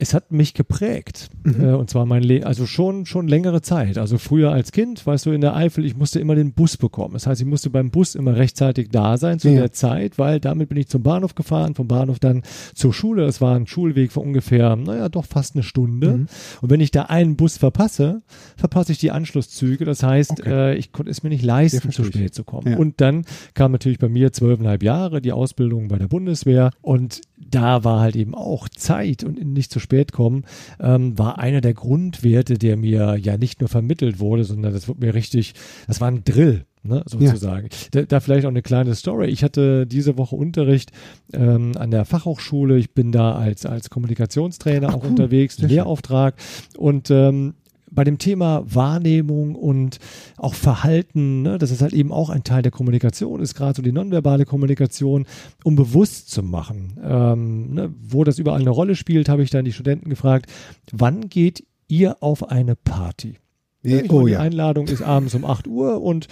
es hat mich geprägt. Mhm. Äh, und zwar mein Leben, also schon, schon längere Zeit. Also früher als Kind, weißt du, in der Eifel, ich musste immer den Bus bekommen. Das heißt, ich musste beim Bus immer rechtzeitig da sein zu Ja. der Zeit, weil damit bin ich zum Bahnhof gefahren, vom Bahnhof dann zur Schule. Das war ein Schulweg von ungefähr, naja, doch fast eine Stunde. Mhm. Und wenn ich da einen Bus verpasse, verpasse ich die Anschlusszüge. Das heißt, Okay. äh, ich konnte es mir nicht leisten, zu spät zu kommen. Ja. Und dann kam natürlich bei mir zwölfeinhalb Jahre die Ausbildung bei der Bundeswehr und da war halt eben auch Zeit und nicht zu spät kommen, ähm, war einer der Grundwerte, der mir ja nicht nur vermittelt wurde, sondern das wurde mir richtig, das war ein Drill. Ne, sozusagen. Da, da vielleicht auch eine kleine Story. Ich hatte diese Woche Unterricht ähm, an der Fachhochschule. Ich bin da als, als Kommunikationstrainer Ach, auch cool. unterwegs. Lehrauftrag. Und ähm, bei dem Thema Wahrnehmung und auch Verhalten, ne, das ist halt eben auch ein Teil der Kommunikation, ist gerade so die nonverbale Kommunikation, um bewusst zu machen. Ähm, ne, wo das überall eine Rolle spielt, habe ich dann die Studenten gefragt, wann geht ihr auf eine Party? Ja, Ich oh meine, die ja. Einladung ist abends um 8 Uhr und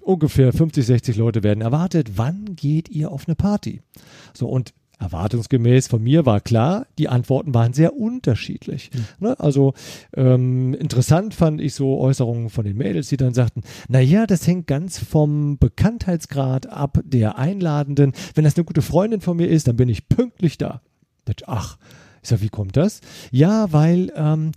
ungefähr 50, 60 Leute werden erwartet. Wann geht ihr auf eine Party? So, und erwartungsgemäß von mir war klar, die Antworten waren sehr unterschiedlich. Mhm. Ne? Also ähm, interessant fand ich so Äußerungen von den Mädels, die dann sagten, naja, das hängt ganz vom Bekanntheitsgrad ab der Einladenden. Wenn das eine gute Freundin von mir ist, dann bin ich pünktlich da. Ach, ich sag, wie kommt das? Ja, weil ähm,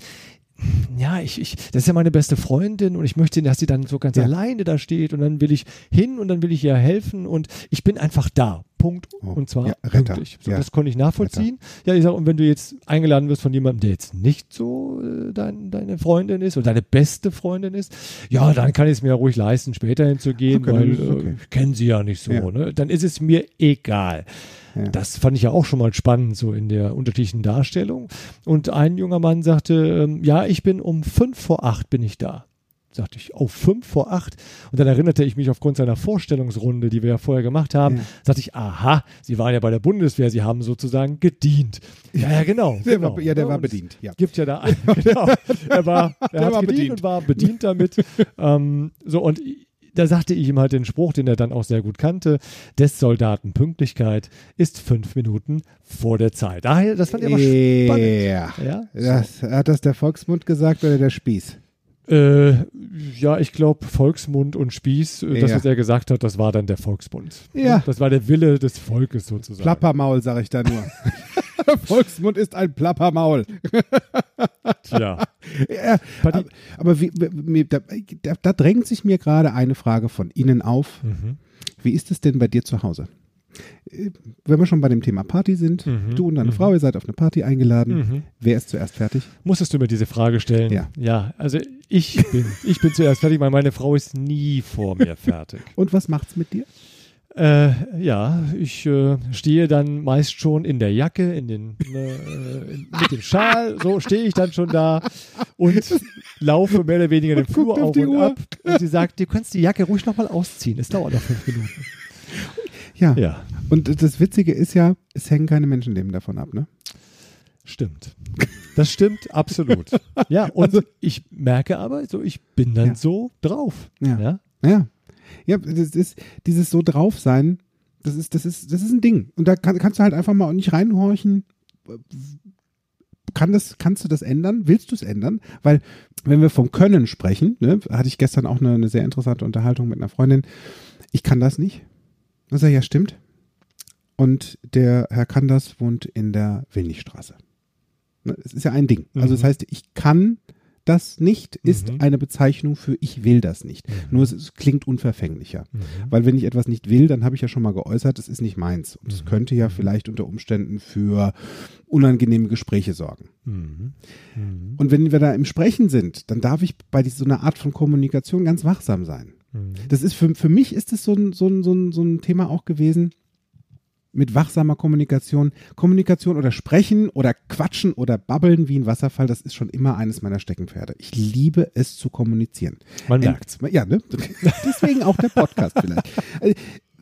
ja, ich, ich, das ist ja meine beste Freundin und ich möchte, dass sie dann so ganz ja. alleine da steht und dann will ich hin und dann will ich ihr helfen und ich bin einfach da. Punkt. Oh, und zwar ja, pünktlich. So, ja. Das konnte ich nachvollziehen. Retter. Ja, ich sage, und wenn du jetzt eingeladen wirst von jemandem, der jetzt nicht so äh, dein, deine Freundin ist oder deine beste Freundin ist, ja, dann kann ich es mir ruhig leisten, später hinzugehen, okay, weil okay. äh, ich kenne sie ja nicht so. Ja. Ne? Dann ist es mir egal. Ja. Das fand ich ja auch schon mal spannend, so in der unterschiedlichen Darstellung. Und ein junger Mann sagte, ähm, ja, ich bin um fünf vor acht bin ich da sagte ich, oh, fünf vor acht. Und dann erinnerte ich mich aufgrund seiner Vorstellungsrunde, die wir ja vorher gemacht haben, ja. sagte ich, aha, Sie waren ja bei der Bundeswehr, Sie haben sozusagen gedient. Ja, ja, genau. Der genau. War, ja, der war bedient. Ja. Gibt ja da einen, genau. Er war, er der hat war gedient bedient. und war bedient damit. ähm, so, und da sagte ich ihm halt den Spruch, den er dann auch sehr gut kannte, des Soldaten Pünktlichkeit ist fünf Minuten vor der Zeit. Daher, das fand ich aber spannend. Ja. ja? Das, hat das der Volksmund gesagt oder der Spieß? Äh, ja, ich glaube, Volksmund und Spieß, äh, das, ja. was er gesagt hat, das war dann der Volksbund. Ja. Das war der Wille des Volkes sozusagen. Plappermaul, sage ich da nur. Volksmund ist ein Plappermaul. Tja. Ja, aber, aber wie, wie, da, da, drängt sich mir gerade eine Frage von Ihnen auf. Mhm. Wie ist es denn bei dir zu Hause? Wenn wir schon bei dem Thema Party sind, mhm, du und deine mhm. Frau, ihr seid auf eine Party eingeladen. Mhm. Wer ist zuerst fertig? Musstest du mir diese Frage stellen? Ja. Ja, also ich bin, ich bin zuerst fertig, weil meine Frau ist nie vor mir fertig. und was macht's mit dir? Äh, ja, ich äh, stehe dann meist schon in der Jacke, in den, äh, mit dem Schal, so stehe ich dann schon da und laufe mehr oder weniger den Flur auf und Uhr. ab. Und sie sagt, du kannst die Jacke ruhig nochmal ausziehen, es dauert noch fünf Minuten. Ja. ja. Und das Witzige ist ja, es hängen keine Menschenleben davon ab, ne? Stimmt. Das stimmt absolut. Ja, und also, ich merke aber, so ich bin dann ja. so drauf. Ja. ja. Ja. Ja, das ist dieses so drauf sein, das ist, das ist, das ist ein Ding. Und da kann, kannst du halt einfach mal nicht reinhorchen. Kann das, kannst du das ändern? Willst du es ändern? Weil, wenn wir vom Können sprechen, ne, hatte ich gestern auch eine, eine sehr interessante Unterhaltung mit einer Freundin. Ich kann das nicht. Das ja, stimmt. Und der Herr Kanders wohnt in der Willnichstraße. Ne, es ist ja ein Ding. Also das mhm. heißt, ich kann das nicht, ist mhm. eine Bezeichnung für ich will das nicht. Mhm. Nur es, es, klingt unverfänglicher. Mhm. Weil wenn ich etwas nicht will, dann habe ich ja schon mal geäußert, es ist nicht meins. Und es mhm. könnte ja vielleicht unter Umständen für unangenehme Gespräche sorgen. Mhm. Und wenn wir da im Sprechen sind, dann darf ich bei so einer Art von Kommunikation ganz wachsam sein. Mhm. Das ist für, für mich ist es so ein, so, ein, so, ein, so ein Thema auch gewesen mit wachsamer Kommunikation. Kommunikation oder Sprechen oder Quatschen oder Babbeln wie ein Wasserfall, das ist schon immer eines meiner Steckenpferde. Ich liebe es zu kommunizieren. Man merkt's. Ja, ne? Deswegen auch der Podcast vielleicht. Also,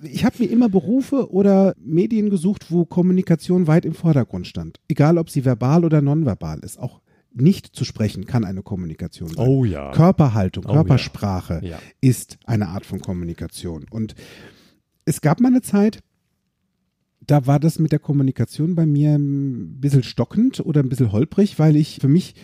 ich habe mir immer Berufe oder Medien gesucht, wo Kommunikation weit im Vordergrund stand. Egal, ob sie verbal oder nonverbal ist. Auch nicht zu sprechen kann eine Kommunikation sein. Oh ja. Körperhaltung, oh Körpersprache ja. Ja. ist eine Art von Kommunikation. Und es gab mal eine Zeit, da war das mit der Kommunikation bei mir ein bisschen stockend oder ein bisschen holprig, weil ich für mich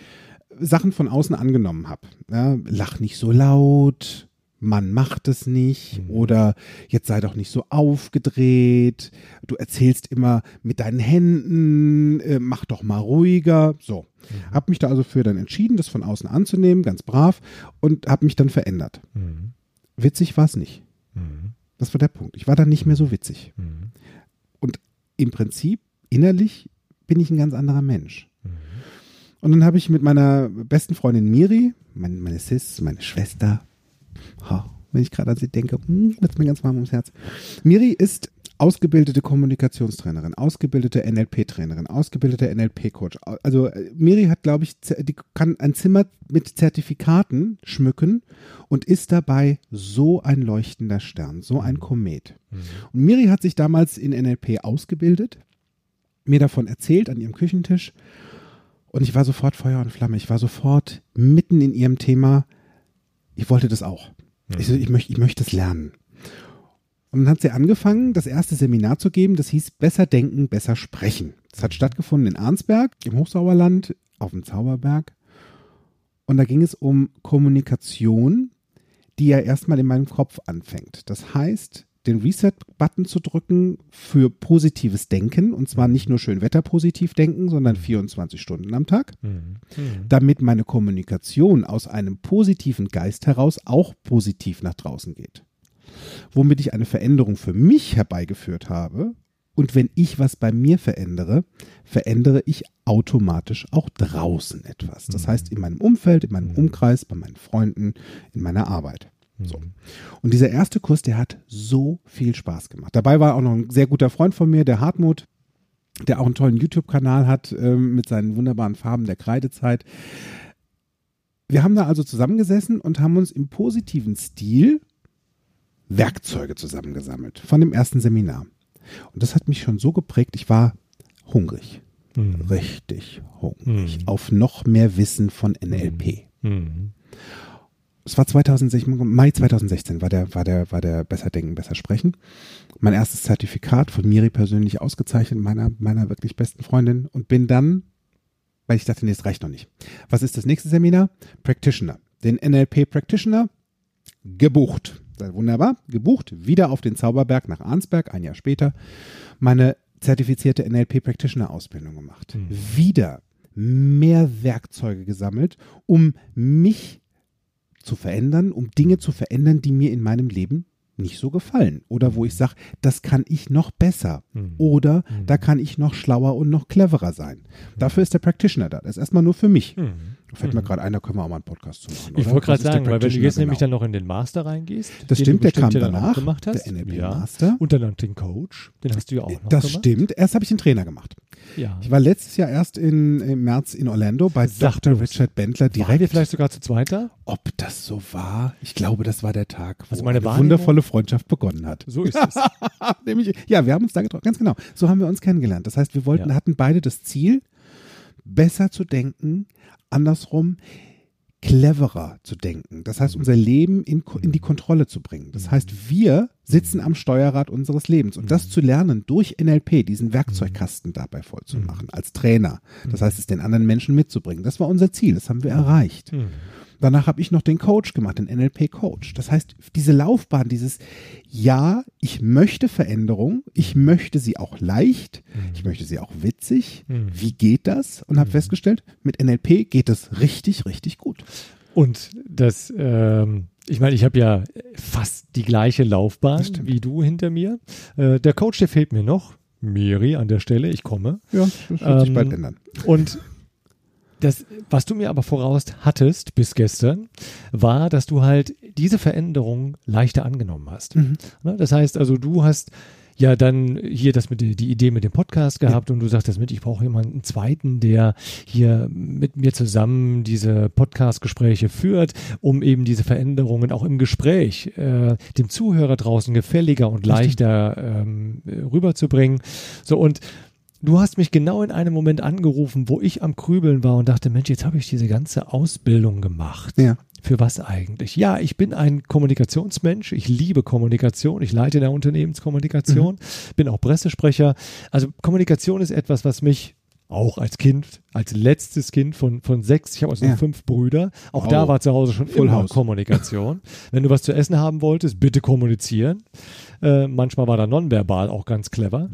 Sachen von außen angenommen habe. Ja, lach nicht so laut, man macht es nicht mhm. oder jetzt sei doch nicht so aufgedreht, du erzählst immer mit deinen Händen, äh, mach doch mal ruhiger. So, mhm. habe mich da also für dann entschieden, das von außen anzunehmen, ganz brav und habe mich dann verändert. Mhm. Witzig war es nicht. Mhm. Das war der Punkt. Ich war dann nicht mehr so witzig. Mhm. Und im Prinzip innerlich bin ich ein ganz anderer Mensch. Mhm. Und dann habe ich mit meiner besten Freundin Miri, meine, meine Sis, meine Schwester, wenn ich gerade an sie denke, hm, wird mir ganz warm ums Herz. Miri ist ausgebildete Kommunikationstrainerin, ausgebildete NLP-Trainerin, ausgebildete NLP-Coach. Also äh, Miri hat, glaube ich, die kann ein Zimmer mit Zertifikaten schmücken und ist dabei so ein leuchtender Stern, so ein mhm. Komet. Mhm. Und Miri hat sich damals in NLP ausgebildet, mir davon erzählt an ihrem Küchentisch und ich war sofort Feuer und Flamme. Ich war sofort mitten in ihrem Thema ich wollte das auch. Ich, so, ich möchte ich möchte das lernen. Und dann hat sie angefangen, das erste Seminar zu geben, das hieß Besser denken, besser sprechen. Das hat stattgefunden in Arnsberg, im Hochsauerland, auf dem Zauberberg. Und da ging es um Kommunikation, die ja erstmal in meinem Kopf anfängt. Das heißt, den Reset-Button zu drücken für positives Denken und zwar nicht nur schön wetterpositiv denken, sondern 24 Stunden am Tag, Mhm. damit meine Kommunikation aus einem positiven Geist heraus auch positiv nach draußen geht. Womit ich eine Veränderung für mich herbeigeführt habe. Und wenn ich was bei mir verändere, verändere ich automatisch auch draußen etwas. Das heißt, in meinem Umfeld, in meinem Umkreis, bei meinen Freunden, in meiner Arbeit. So. Und dieser erste Kurs, der hat so viel Spaß gemacht. Dabei war auch noch ein sehr guter Freund von mir, der Hartmut, der auch einen tollen YouTube-Kanal hat ähm, mit seinen wunderbaren Farben der Kreidezeit. Wir haben da also zusammengesessen und haben uns im positiven Stil Werkzeuge zusammengesammelt von dem ersten Seminar. Und das hat mich schon so geprägt, ich war hungrig. Mhm. Richtig hungrig. Mhm. Auf noch mehr Wissen von NLP. Mhm. Es war 2016, Mai 2016 war der, war der, war der Besser Denken, Besser Sprechen. Mein erstes Zertifikat von Miri persönlich ausgezeichnet, meiner, meiner wirklich besten Freundin und bin dann, weil ich dachte, nee, das reicht noch nicht. Was ist das nächste Seminar? Practitioner. Den NLP Practitioner gebucht. Wunderbar, gebucht, wieder auf den Zauberberg nach Arnsberg, ein Jahr später, meine zertifizierte NLP Practitioner Ausbildung gemacht. Mhm. Wieder mehr Werkzeuge gesammelt, um mich zu verändern, um Dinge zu verändern, die mir in meinem Leben nicht so gefallen. Oder wo ich sage, das kann ich noch besser. Mhm. Oder da kann ich noch schlauer und noch cleverer sein. Dafür ist der Practitioner da. Das ist erstmal nur für mich. Mhm. Fällt mir gerade ein, da können wir auch mal einen Podcast zu machen. Ich wollte gerade sagen, weil wenn du jetzt nämlich genau? dann noch in den Master reingehst, Das stimmt, der kam danach, gemacht hast, der NLP ja. Master. Und dann den Coach, den hast du ja auch noch Das gemacht. stimmt. Erst habe ich den Trainer gemacht. Ja. Ich war letztes Jahr erst in, im März in Orlando bei Sag Dr. Richard Bentler Waren wir direkt. vielleicht sogar zu zweit da? Ob das so war? Ich glaube, das war der Tag, wo Also meine eine wundervolle Freundschaft begonnen hat. So ist es. Nämlich, ja, wir haben uns da getroffen. Ganz genau. So haben wir uns kennengelernt. Das heißt, wir wollten, Ja. hatten beide das Ziel, besser zu denken, andersrum, cleverer zu denken. Das heißt, unser Leben in, in die Kontrolle zu bringen. Das heißt, wir sitzen am Steuerrad unseres Lebens. Und das zu lernen durch NLP, diesen Werkzeugkasten dabei voll zu machen, als Trainer. Das heißt, es den anderen Menschen mitzubringen. Das war unser Ziel. Das haben wir erreicht. Mhm. Danach habe ich noch den Coach gemacht, den NLP-Coach. Das heißt, diese Laufbahn, dieses Ja, ich möchte Veränderung, ich möchte sie auch leicht, ich möchte sie auch witzig. Mhm. Wie geht das? Und habe festgestellt, mit NLP geht es richtig, richtig gut. Und das, ähm, ich meine, ich habe ja fast die gleiche Laufbahn Das wie du hinter mir. Äh, der Coach, der fehlt mir noch. Miri an der Stelle, ich komme. Ja, das wird sich Ähm, bald ändern. Und das, was du mir aber voraus hattest bis gestern, war, dass du halt diese Veränderung leichter angenommen hast. Mhm. Ne? Das heißt also, du hast ja dann hier das mit die, Idee mit dem Podcast gehabt und du sagtest mit, ich brauche jemanden zweiten, der hier mit mir zusammen diese Podcast-Gespräche führt, um eben diese Veränderungen auch im Gespräch äh, dem Zuhörer draußen gefälliger und leichter ähm, rüberzubringen. So und Du hast mich genau in einem Moment angerufen, wo ich am Krübeln war und dachte, Mensch, jetzt habe ich diese ganze Ausbildung gemacht. Ja. Für was eigentlich? Ja, ich bin ein Kommunikationsmensch. Ich liebe Kommunikation. Ich leite in der Unternehmenskommunikation, Mhm. bin auch Pressesprecher. Also Kommunikation ist etwas, was mich auch als Kind, als letztes Kind von, von sechs, ich habe also Ja. fünf Brüder, auch Wow. da war zu Hause schon Full immer House. Kommunikation. Wenn du was zu essen haben wolltest, bitte kommunizieren. Äh, manchmal war da nonverbal auch ganz clever.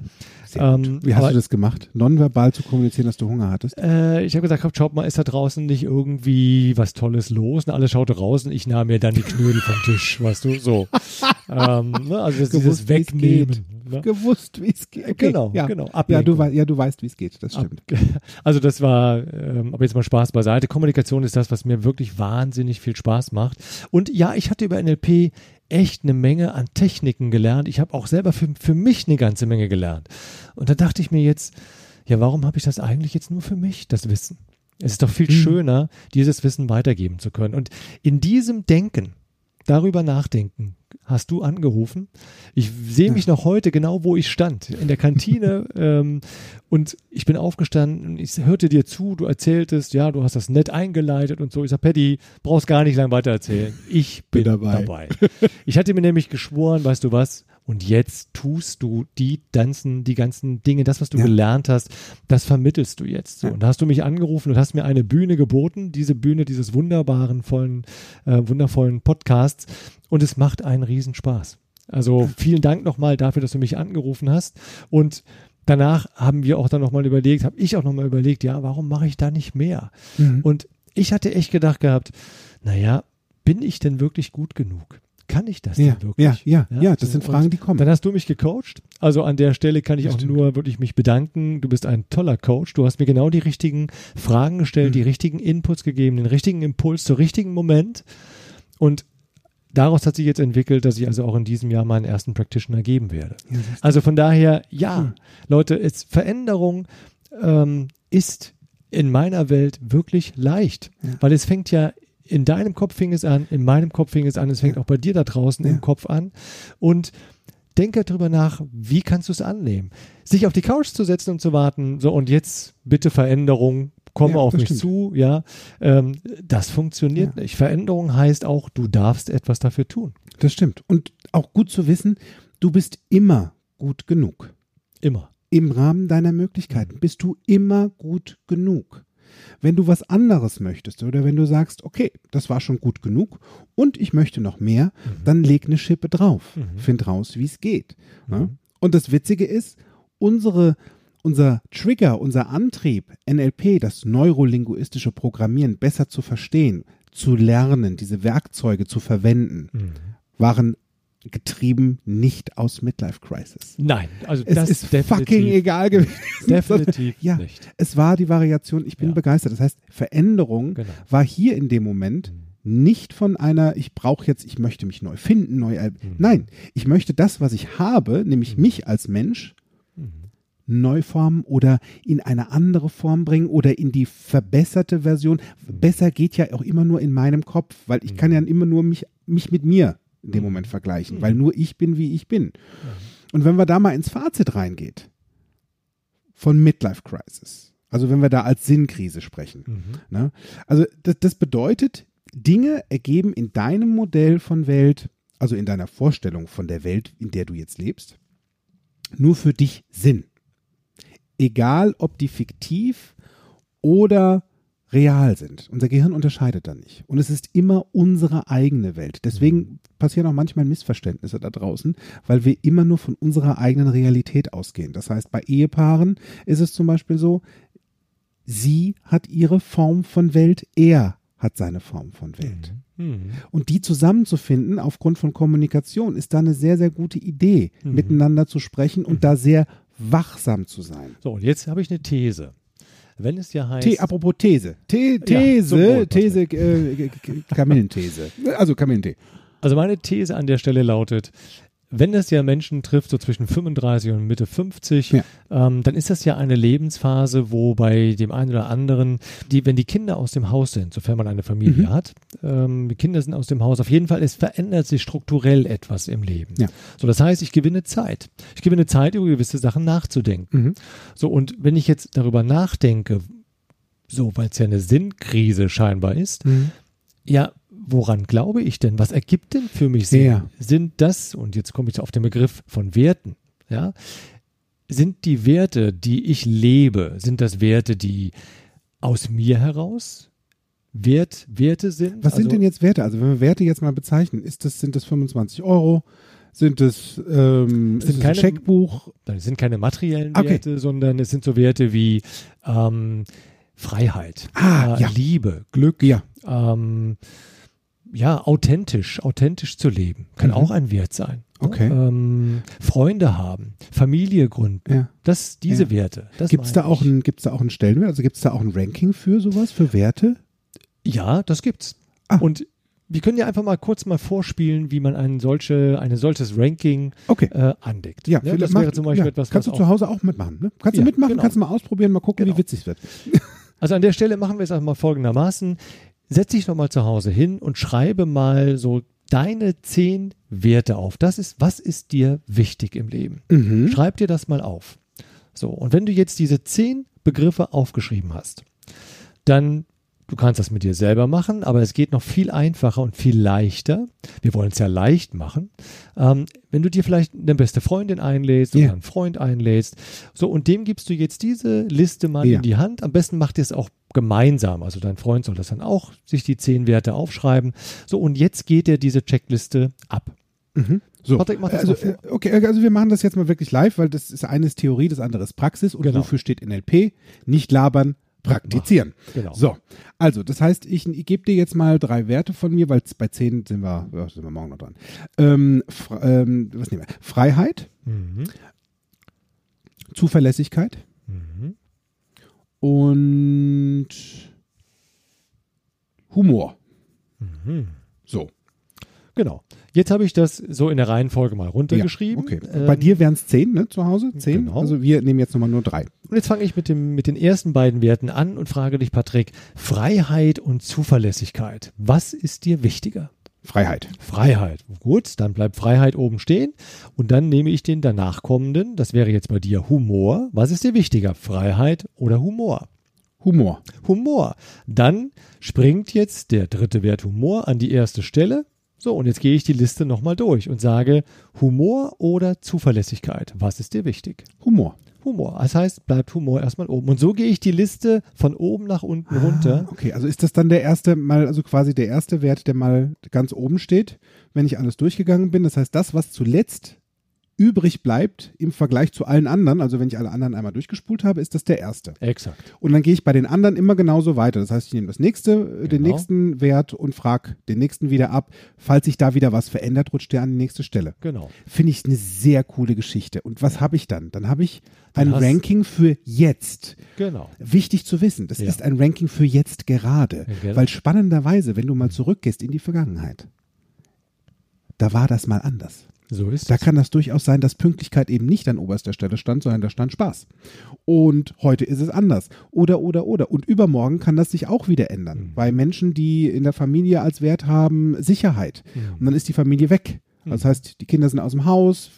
Ähm, Wie hast du das gemacht? Nonverbal zu kommunizieren, dass du Hunger hattest? Äh, ich habe gesagt, komm, schaut mal, ist da draußen nicht irgendwie was Tolles los? Und alle schaute raus und ich nahm mir dann die Knödel vom Tisch, weißt du, so. ähm, ne, also das, dieses Gewusst, wie's Wegnehmen. Ne? Gewusst, wie es geht. Okay, Genau, ja. genau. Ja du, ja, du weißt, wie es geht. Das stimmt. Also das war, ähm, aber jetzt mal Spaß beiseite. Kommunikation ist das, was mir wirklich wahnsinnig viel Spaß macht. Und ja, ich hatte über NLP echt eine Menge an Techniken gelernt. Ich habe auch selber für, für mich eine ganze Menge gelernt. Und da dachte ich mir jetzt, ja, warum habe ich das eigentlich jetzt nur für mich, das Wissen? Es ist doch viel Mhm. schöner, dieses Wissen weitergeben zu können. Und in diesem Denken, darüber nachdenken, hast du angerufen. Ich sehe mich noch heute genau, wo ich stand, in der Kantine. ähm, und ich bin aufgestanden, ich hörte dir zu, du erzähltest, ja, du hast das nett eingeleitet und so. Ich sag, Patty, brauchst gar nicht lang weiter erzählen. Ich bin, Bin dabei. dabei. Ich hatte mir nämlich geschworen, weißt du was? Und jetzt tust du die ganzen, die ganzen Dinge, das, was du Ja. gelernt hast, das vermittelst du jetzt. So. Ja. Und da hast du mich angerufen und hast mir eine Bühne geboten, diese Bühne dieses wunderbaren, vollen, äh, wundervollen Podcasts. Und es macht einen Riesenspaß. Also vielen Dank nochmal dafür, dass du mich angerufen hast. Und danach haben wir auch dann nochmal überlegt, habe ich auch nochmal überlegt, ja, warum mache ich da nicht mehr? Mhm. Und ich hatte echt gedacht gehabt, naja, bin ich denn wirklich gut genug? Kann ich das Ja, denn wirklich? ja, ja, ja, das so, sind Fragen, die kommen. Dann hast du mich gecoacht. Also an der Stelle kann ich Das auch stimmt. nur wirklich mich bedanken. Du bist ein toller Coach. Du hast mir genau die richtigen Fragen gestellt, Mhm. die richtigen Inputs gegeben, den richtigen Impuls zur richtigen Moment. Und daraus hat sich jetzt entwickelt, dass ich also auch in diesem Jahr meinen ersten Practitioner geben werde. Ja. Also von daher, ja, Cool. Leute, es, Veränderung ähm, ist in meiner Welt wirklich leicht, Ja. weil es fängt ja in deinem Kopf fing es an, in meinem Kopf fing es an, es fängt Ja. auch bei dir da draußen Ja. im Kopf an und denke darüber nach, wie kannst du es annehmen? Sich auf die Couch zu setzen und zu warten, so und jetzt bitte Veränderung, komme Ja, auf mich stimmt. zu, ja, ähm, das funktioniert nicht. Veränderung heißt auch, du darfst etwas dafür tun. Das stimmt. Und auch gut zu wissen, du bist immer gut genug. Immer. Im Rahmen deiner Möglichkeiten bist du immer gut genug. Wenn du was anderes möchtest oder wenn du sagst, okay, das war schon gut genug und ich möchte noch mehr, dann leg eine Schippe drauf. Mhm. Find raus, wie es geht. Ja? Mhm. Und das Witzige ist, unsere, unser Trigger, unser Antrieb, NLP, das neurolinguistische Programmieren besser zu verstehen, zu lernen, diese Werkzeuge zu verwenden, Mhm. waren getrieben nicht aus Midlife Crisis. Nein, also Es das ist fucking egal gewesen. definitiv Ja. nicht. Es war die Variation, ich bin Ja. begeistert. Das heißt, Veränderung Genau. war hier in dem Moment nicht von einer, ich brauche jetzt, ich möchte mich neu finden, neu. Mhm. Nein, ich möchte das, was ich habe, nämlich mich als Mensch, Mhm. neu formen oder in eine andere Form bringen oder in die verbesserte Version. Mhm. Besser geht ja auch immer nur in meinem Kopf, weil ich kann ja immer nur mich, mich mit mir in dem Mhm. Moment vergleichen, weil nur ich bin, wie ich bin. Und wenn wir da mal ins Fazit reingeht von Midlife Crisis, also wenn wir da als Sinnkrise sprechen, Mhm. Ne? Also das, das bedeutet, Dinge ergeben in deinem Modell von Welt, also in deiner Vorstellung von der Welt, in der du jetzt lebst, nur für dich Sinn. Egal, ob die fiktiv oder real sind. Unser Gehirn unterscheidet da nicht. Und es ist immer unsere eigene Welt. Deswegen passieren auch manchmal Missverständnisse da draußen, weil wir immer nur von unserer eigenen Realität ausgehen. Das heißt, bei Ehepaaren ist es zum Beispiel so, sie hat ihre Form von Welt, er hat seine Form von Welt. Mhm. Und die zusammenzufinden aufgrund von Kommunikation ist da eine sehr, sehr gute Idee, Mhm. miteinander zu sprechen und da sehr wachsam zu sein. So, und jetzt habe ich eine These. Wenn es ja heißt, T, apropos These. T, zum These, Wohl, These, äh, K- Kamillenthese. Also Kamillentee. also meine These an der Stelle lautet, wenn es ja Menschen trifft, so zwischen 35 und Mitte 50, Ja. ähm, dann ist das ja eine Lebensphase, wo bei dem einen oder anderen, die, wenn die Kinder aus dem Haus sind, sofern man eine Familie Mhm. hat, ähm, die Kinder sind aus dem Haus, auf jeden Fall, es verändert sich strukturell etwas im Leben. Ja. So, das heißt, ich gewinne Zeit. Ich gewinne Zeit, über gewisse Sachen nachzudenken. Mhm. So, und wenn ich jetzt darüber nachdenke, so, weil es ja eine Sinnkrise scheinbar ist, Mhm. ja, woran glaube ich denn? Was ergibt denn für mich Sinn? Ja. Sind das, und jetzt komme ich auf den Begriff von Werten, ja, sind die Werte, die ich lebe, sind das Werte, die aus mir heraus Wert, Werte sind? Was sind Also- denn jetzt Werte? Also wenn wir Werte jetzt mal bezeichnen, ist das, sind das 25 Euro? Sind es, ähm, Sind es ein keine- Scheckbuch? Das sind keine materiellen Okay. Werte, sondern es sind so Werte wie ähm, Freiheit, Ah, äh, ja. Liebe, Glück, Ja. ähm, ja, authentisch, authentisch zu leben, kann Mhm. auch ein Wert sein. ne? Okay. Ähm, Freunde haben, Familie gründen, Ja. das, diese Ja. Werte. Gibt es da, auch ich. ein- gibt's da auch einen Stellenwert? Also gibt es da auch ein Ranking für sowas, für Werte? Ja, das gibt's. Ah. Und wir können ja einfach mal kurz mal vorspielen, wie man ein solche, ein solches Ranking Okay. äh, anlegt. Ja, ne? das wäre zum Beispiel ja, etwas, Kannst du zu Hause auch mitmachen, ne? Kannst du Ja, mitmachen, genau. kannst du mal ausprobieren, mal gucken, Genau. wie witzig es wird. Also an der Stelle machen wir es einfach mal folgendermaßen. Setz dich nochmal zu Hause hin und schreibe mal so deine zehn Werte auf. Das ist, was ist dir wichtig im Leben? Mhm. Schreib dir das mal auf. So, und wenn du jetzt diese zehn Begriffe aufgeschrieben hast, dann Du kannst das mit dir selber machen, aber es geht noch viel einfacher und viel leichter. Wir wollen es ja leicht machen. Ähm, wenn du dir vielleicht eine beste Freundin einlädst Ja. oder einen Freund einlädst, so und dem gibst du jetzt diese Liste mal Ja. in die Hand. Am besten macht ihr es auch gemeinsam. Also dein Freund soll das dann auch sich die zehn Werte aufschreiben. So und jetzt geht er diese Checkliste ab. Mhm. So. Patrick, mach das also, mal vor. äh, okay, also wir machen das jetzt mal wirklich live, weil das ist eines Theorie, das andere ist Praxis. Und Genau. wofür steht NLP? Nicht labern, praktizieren. Genau. So, also das heißt, ich, ich gebe dir jetzt mal drei Werte von mir, weil bei zehn sind wir, ja, sind wir morgen noch dran. Ähm, ähm, was nehmen wir? Freiheit, Mhm. Zuverlässigkeit Mhm. und Humor. Mhm. So. Genau. Jetzt habe ich das so in der Reihenfolge mal runtergeschrieben. Ja, okay. Ähm, Bei dir wären es zehn, ne, zu Hause? Zehn? Genau. Also wir nehmen jetzt nochmal nur drei. Und jetzt fange ich mit, dem, mit den ersten beiden Werten an und frage dich, Patrick, Freiheit und Zuverlässigkeit. Was ist dir wichtiger? Freiheit. Freiheit. Gut, dann bleibt Freiheit oben stehen. Und dann nehme ich den danach kommenden, das wäre jetzt bei dir Humor. Was ist dir wichtiger? Freiheit oder Humor? Humor. Humor. Dann springt jetzt der dritte Wert Humor an die erste Stelle. So, und jetzt gehe ich die Liste nochmal durch und sage Humor oder Zuverlässigkeit. Was ist dir wichtig? Humor. Humor. Das heißt, bleibt Humor erstmal oben. Und so gehe ich die Liste von oben nach unten runter. Ah, Okay, also ist das dann der erste mal, also quasi der erste Wert, der mal ganz oben steht, wenn ich alles durchgegangen bin. Das heißt, das, was zuletzt übrig bleibt im Vergleich zu allen anderen, also wenn ich alle anderen einmal durchgespult habe, ist das der erste. Exakt. Und dann gehe ich bei den anderen immer genauso weiter. Das heißt, ich nehme das nächste, äh, den Genau. nächsten Wert und frage den nächsten wieder ab. Falls sich da wieder was verändert, rutscht der an die nächste Stelle. Genau. Finde ich eine sehr coole Geschichte. Und was habe ich dann? Dann habe ich ein Ranking für jetzt. Genau. Wichtig zu wissen, das Ja. ist ein Ranking für jetzt gerade. Ja, gell? Weil spannenderweise, wenn du mal zurückgehst in die Vergangenheit, da war das mal anders. So ist Da es. kann das durchaus sein, dass Pünktlichkeit eben nicht an oberster Stelle stand, sondern da stand Spaß. Und heute ist es anders. Oder, oder, oder. Und übermorgen kann das sich auch wieder ändern. Mhm. Bei Menschen, die in der Familie als Wert haben Sicherheit. Mhm. Und dann ist die Familie weg. Das heißt, die Kinder sind aus dem Haus,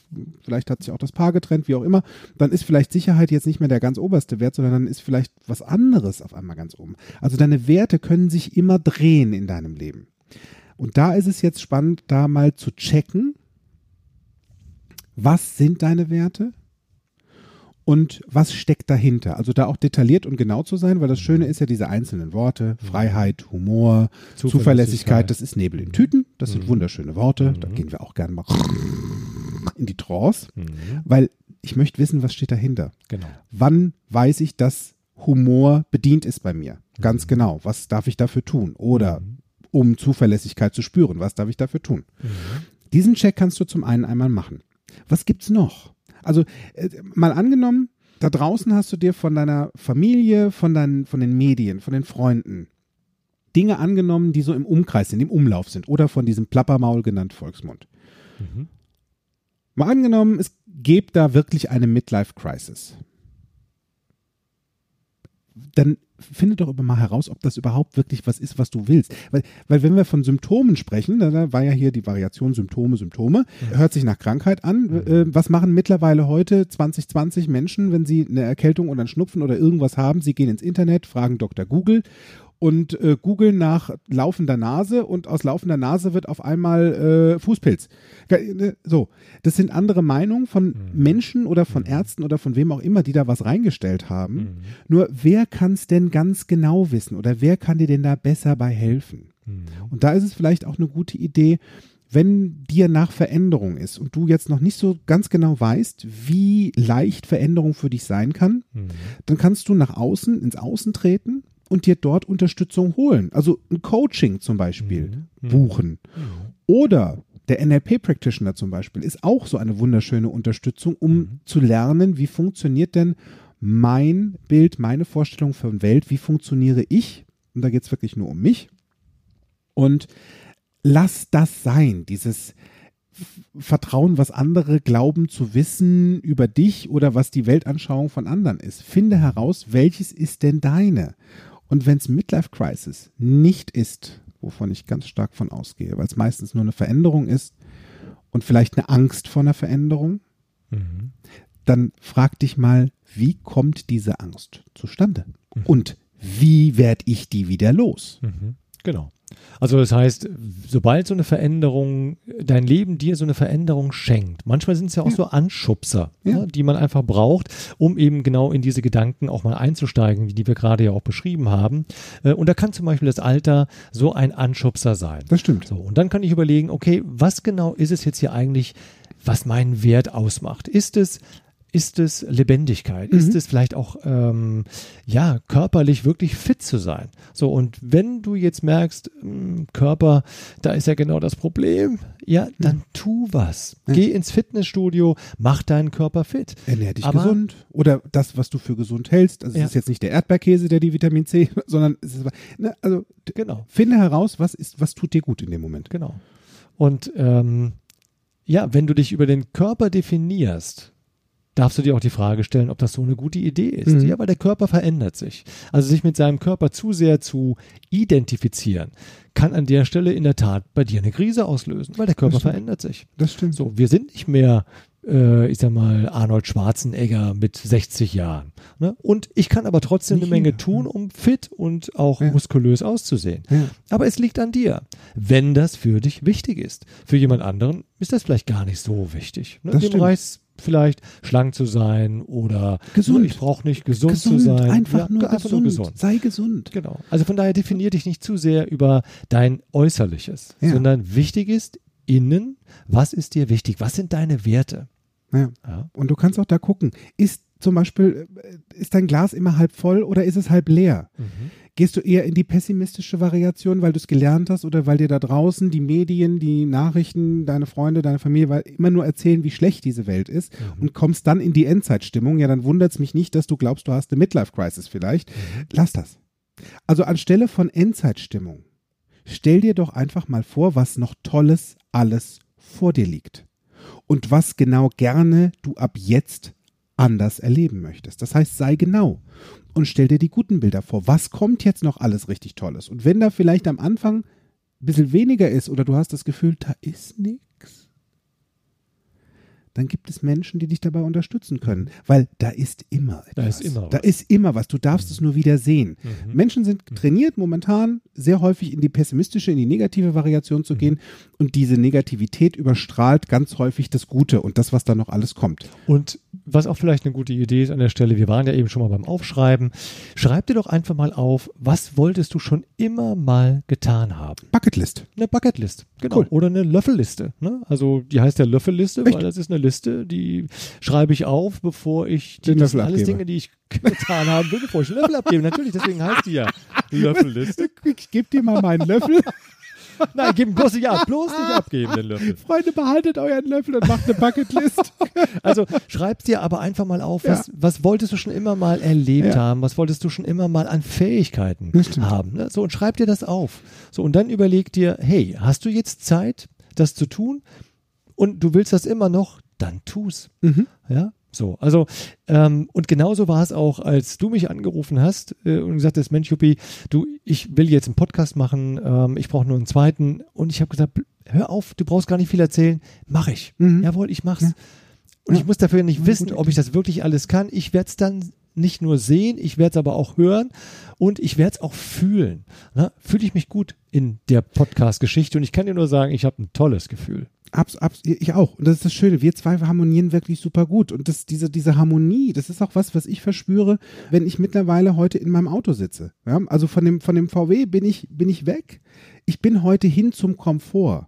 vielleicht hat sich auch das Paar getrennt, wie auch immer. Dann ist vielleicht Sicherheit jetzt nicht mehr der ganz oberste Wert, sondern dann ist vielleicht was anderes auf einmal ganz oben. Also deine Werte können sich immer drehen in deinem Leben. Und da ist es jetzt spannend, da mal zu checken, was sind deine Werte und was steckt dahinter. Also da auch detailliert und genau zu sein, weil das Schöne ist ja diese einzelnen Worte, Freiheit, Humor, Zuverlässigkeit, Zuverlässigkeit. das ist Nebel in Tüten, das sind wunderschöne Worte, da Mhm. gehen wir auch gerne mal in die Trance, Mhm. weil ich möchte wissen, was steht dahinter. Genau. Wann weiß ich, dass Humor bedient ist bei mir? Ganz genau. Was darf ich dafür tun? Oder um Zuverlässigkeit zu spüren, was darf ich dafür tun? Diesen Check kannst du zum einen einmal machen. Was gibt's noch? Also äh, mal angenommen, da draußen hast du dir von deiner Familie, von deinen, von den Medien, von den Freunden Dinge angenommen, die so im Umkreis sind, im Umlauf sind oder von diesem Plappermaul genannt Volksmund. Mhm. Mal angenommen, es gibt da wirklich eine Midlife-Crisis. Dann finde doch immer mal heraus, ob das überhaupt wirklich was ist, was du willst. Weil, weil wenn wir von Symptomen sprechen, da- da war ja hier die Variation Symptome, Symptome, hört sich nach Krankheit an. Äh, was machen mittlerweile heute 2020 Menschen, wenn sie eine Erkältung oder einen Schnupfen oder irgendwas haben? Sie gehen ins Internet, fragen Dr. Google und äh, googeln nach laufender Nase und aus laufender Nase wird auf einmal äh, Fußpilz. Ne, So, das sind andere Meinungen von Menschen oder von Ärzten oder von wem auch immer, die da was reingestellt haben. Nur wer kann es denn ganz genau wissen oder wer kann dir denn da besser bei helfen? Mhm. Und da ist es vielleicht auch eine gute Idee, wenn dir nach Veränderung ist und du jetzt noch nicht so ganz genau weißt, wie leicht Veränderung für dich sein kann, Mhm. dann kannst du nach außen, ins Außen treten und dir dort Unterstützung holen. Also ein Coaching zum Beispiel Mhm. buchen. Oder der NLP-Practitioner zum Beispiel ist auch so eine wunderschöne Unterstützung, um Mhm. zu lernen, wie funktioniert denn mein Bild, meine Vorstellung von Welt, wie funktioniere ich? Und da geht es wirklich nur um mich. Und lass das sein, dieses Vertrauen, was andere glauben zu wissen über dich oder was die Weltanschauung von anderen ist. Finde heraus, welches ist denn deine? Und wenn es Midlife Crisis nicht ist, wovon ich ganz stark von ausgehe, weil es meistens nur eine Veränderung ist und vielleicht eine Angst vor einer Veränderung, Mhm. dann frag dich mal, wie kommt diese Angst zustande? Mhm. Und wie werde ich die wieder los? Mhm. Genau. Also das heißt, sobald so eine Veränderung, dein Leben dir so eine Veränderung schenkt, manchmal sind es ja auch Ja. so Anschubser, Ja. ne, die man einfach braucht, um eben genau in diese Gedanken auch mal einzusteigen, die wir gerade ja auch beschrieben haben. Äh, Und da kann zum Beispiel das Alter so ein Anschubser sein. Das stimmt. So, und dann kann ich überlegen, okay, was genau ist es jetzt hier eigentlich, was meinen Wert ausmacht? Ist es, ist es Lebendigkeit? Ist Mhm. es vielleicht auch, ähm, ja, körperlich wirklich fit zu sein? So, und wenn du jetzt merkst, mh, Körper, da ist ja genau das Problem, ja, dann tu was. Ja. Geh ins Fitnessstudio, mach deinen Körper fit. Ernähr dich Aber- gesund. Oder das, was du für gesund hältst. Also Ja. es ist jetzt nicht der Erdbeerkäse, der die Vitamin C, sondern es ist, ne, also Genau. finde heraus, was ist, was tut dir gut in dem Moment. Genau. Und ähm, ja, wenn du dich über den Körper definierst, darfst du dir auch die Frage stellen, ob das so eine gute Idee ist. Mhm. Ja, weil der Körper verändert sich. Also sich mit seinem Körper zu sehr zu identifizieren, kann an der Stelle in der Tat bei dir eine Krise auslösen, weil der Körper verändert sich. Das stimmt. So, wir sind nicht mehr, äh, ich sag mal, Arnold Schwarzenegger mit 60 Jahren. Ne? Und ich kann aber trotzdem eine Menge tun, um fit und auch Ja. muskulös auszusehen. Ja. Aber es liegt an dir. Wenn das für dich wichtig ist. Für jemand anderen ist das vielleicht gar nicht so wichtig. Ne? Das Dem stimmt. reicht vielleicht schlank zu sein oder Gesund. ich brauche nicht gesund, gesund, zu sein. einfach, Ja, nur, einfach gesund. nur gesund. Sei gesund. Genau. Also von daher definier dich nicht zu sehr über dein Äußerliches, Ja. sondern wichtig ist innen, was ist dir wichtig? Was sind deine Werte? Ja. Ja. Und du kannst auch da gucken, ist zum Beispiel, äh, ist dein Glas immer halb voll oder ist es halb leer? Gehst du eher in die pessimistische Variation, weil du es gelernt hast oder weil dir da draußen die Medien, die Nachrichten, deine Freunde, deine Familie weil immer nur erzählen, wie schlecht diese Welt ist und kommst dann in die Endzeitstimmung? Ja, dann wundert es mich nicht, dass du glaubst, du hast eine Midlife-Crisis vielleicht. Lass das. Also anstelle von Endzeitstimmung, stell dir doch einfach mal vor, was noch Tolles alles vor dir liegt und was genau gerne du ab jetzt anders erleben möchtest. Das heißt, sei genau und stell dir die guten Bilder vor. Was kommt jetzt noch alles richtig Tolles? Und wenn da vielleicht am Anfang ein bisschen weniger ist oder du hast das Gefühl, da ist nichts, dann gibt es Menschen, die dich dabei unterstützen können, weil da ist immer etwas. Da ist immer Da was. ist immer was. Du darfst es nur wieder sehen. Mhm. Menschen sind trainiert momentan sehr häufig in die pessimistische, in die negative Variation Mhm. zu gehen und diese Negativität überstrahlt ganz häufig das Gute und das, was da noch alles kommt. Und was auch vielleicht eine gute Idee ist an der Stelle, wir waren ja eben schon mal beim Aufschreiben, schreib dir doch einfach mal auf, was wolltest du schon immer mal getan haben? Bucketlist. Eine Bucketlist, genau. Cool. Oder eine Löffelliste. Ne? Also die heißt ja Löffelliste, Echt? weil das ist eine Liste, die schreibe ich auf, bevor ich die, das sind Löffel alles abgebe. Dinge, die ich getan will, bevor ich Löffel abgebe. Natürlich, deswegen heißt die ja Löffelliste. Ich gebe dir mal meinen Löffel. Nein, gib bloß nicht ab, bloß nicht abgeben, den Löffel. Freunde, behaltet euren Löffel und macht eine Bucketlist. Also schreib dir aber einfach mal auf, was, Ja. was wolltest du schon immer mal erlebt Ja. haben, was wolltest du schon immer mal an Fähigkeiten haben. Ne? So, und schreib dir das auf. So, und dann überleg dir, hey, hast du jetzt Zeit, das zu tun? Und du willst das immer noch, dann tu's. Mhm. Ja, so. Also, ähm, und genauso war es auch, als du mich angerufen hast äh, und gesagt hast, Mensch, Juppie, du, ich will jetzt einen Podcast machen, ähm, ich brauche nur einen zweiten. Und ich habe gesagt, hör auf, du brauchst gar nicht viel erzählen, mach ich. Mhm. Jawohl, ich mach's. Ja. Und Ja. ich muss dafür nicht Ja, wissen, ob ich das wirklich alles kann. Ich werde es dann nicht nur sehen, ich werde es aber auch hören und ich werde es auch fühlen. Fühle ich mich gut in der Podcast-Geschichte und ich kann dir nur sagen, ich habe ein tolles Gefühl. Abs, abs, ich auch. Und das ist das Schöne. Wir zwei harmonieren wirklich super gut. Und das, diese, diese Harmonie, das ist auch was, was ich verspüre, wenn ich mittlerweile heute in meinem Auto sitze. Ja? Also von dem, von dem VW bin ich, bin ich weg. Ich bin heute hin zum Komfort.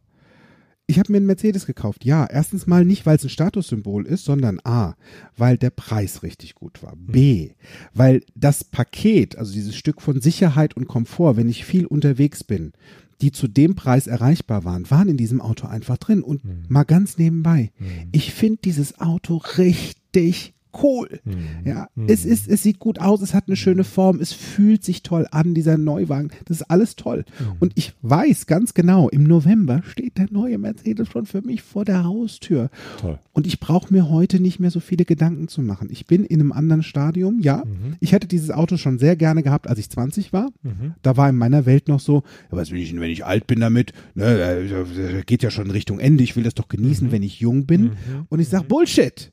Ich habe mir einen Mercedes gekauft. Ja, erstens mal nicht, weil es ein Statussymbol ist, sondern A, weil der Preis richtig gut war. B, weil das Paket, also dieses Stück von Sicherheit und Komfort, wenn ich viel unterwegs bin, die zu dem Preis erreichbar waren, waren in diesem Auto einfach drin. Und mal ganz nebenbei, ich finde dieses Auto richtig cool. Ja, es ist, es sieht gut aus, es hat eine schöne Form, es fühlt sich toll an, dieser Neuwagen. Das ist alles toll. Und ich weiß ganz genau, im November steht der neue Mercedes schon für mich vor der Haustür. Toll. Und ich brauche mir heute nicht mehr so viele Gedanken zu machen. Ich bin in einem anderen Stadium, ja. Ich hätte dieses Auto schon sehr gerne gehabt, als ich 20 war. Da war in meiner Welt noch so, ja, was will ich denn, wenn ich alt bin damit? Ne, äh, geht ja schon in Richtung Ende. Ich will das doch genießen, wenn ich jung bin. Und ich sage, Bullshit.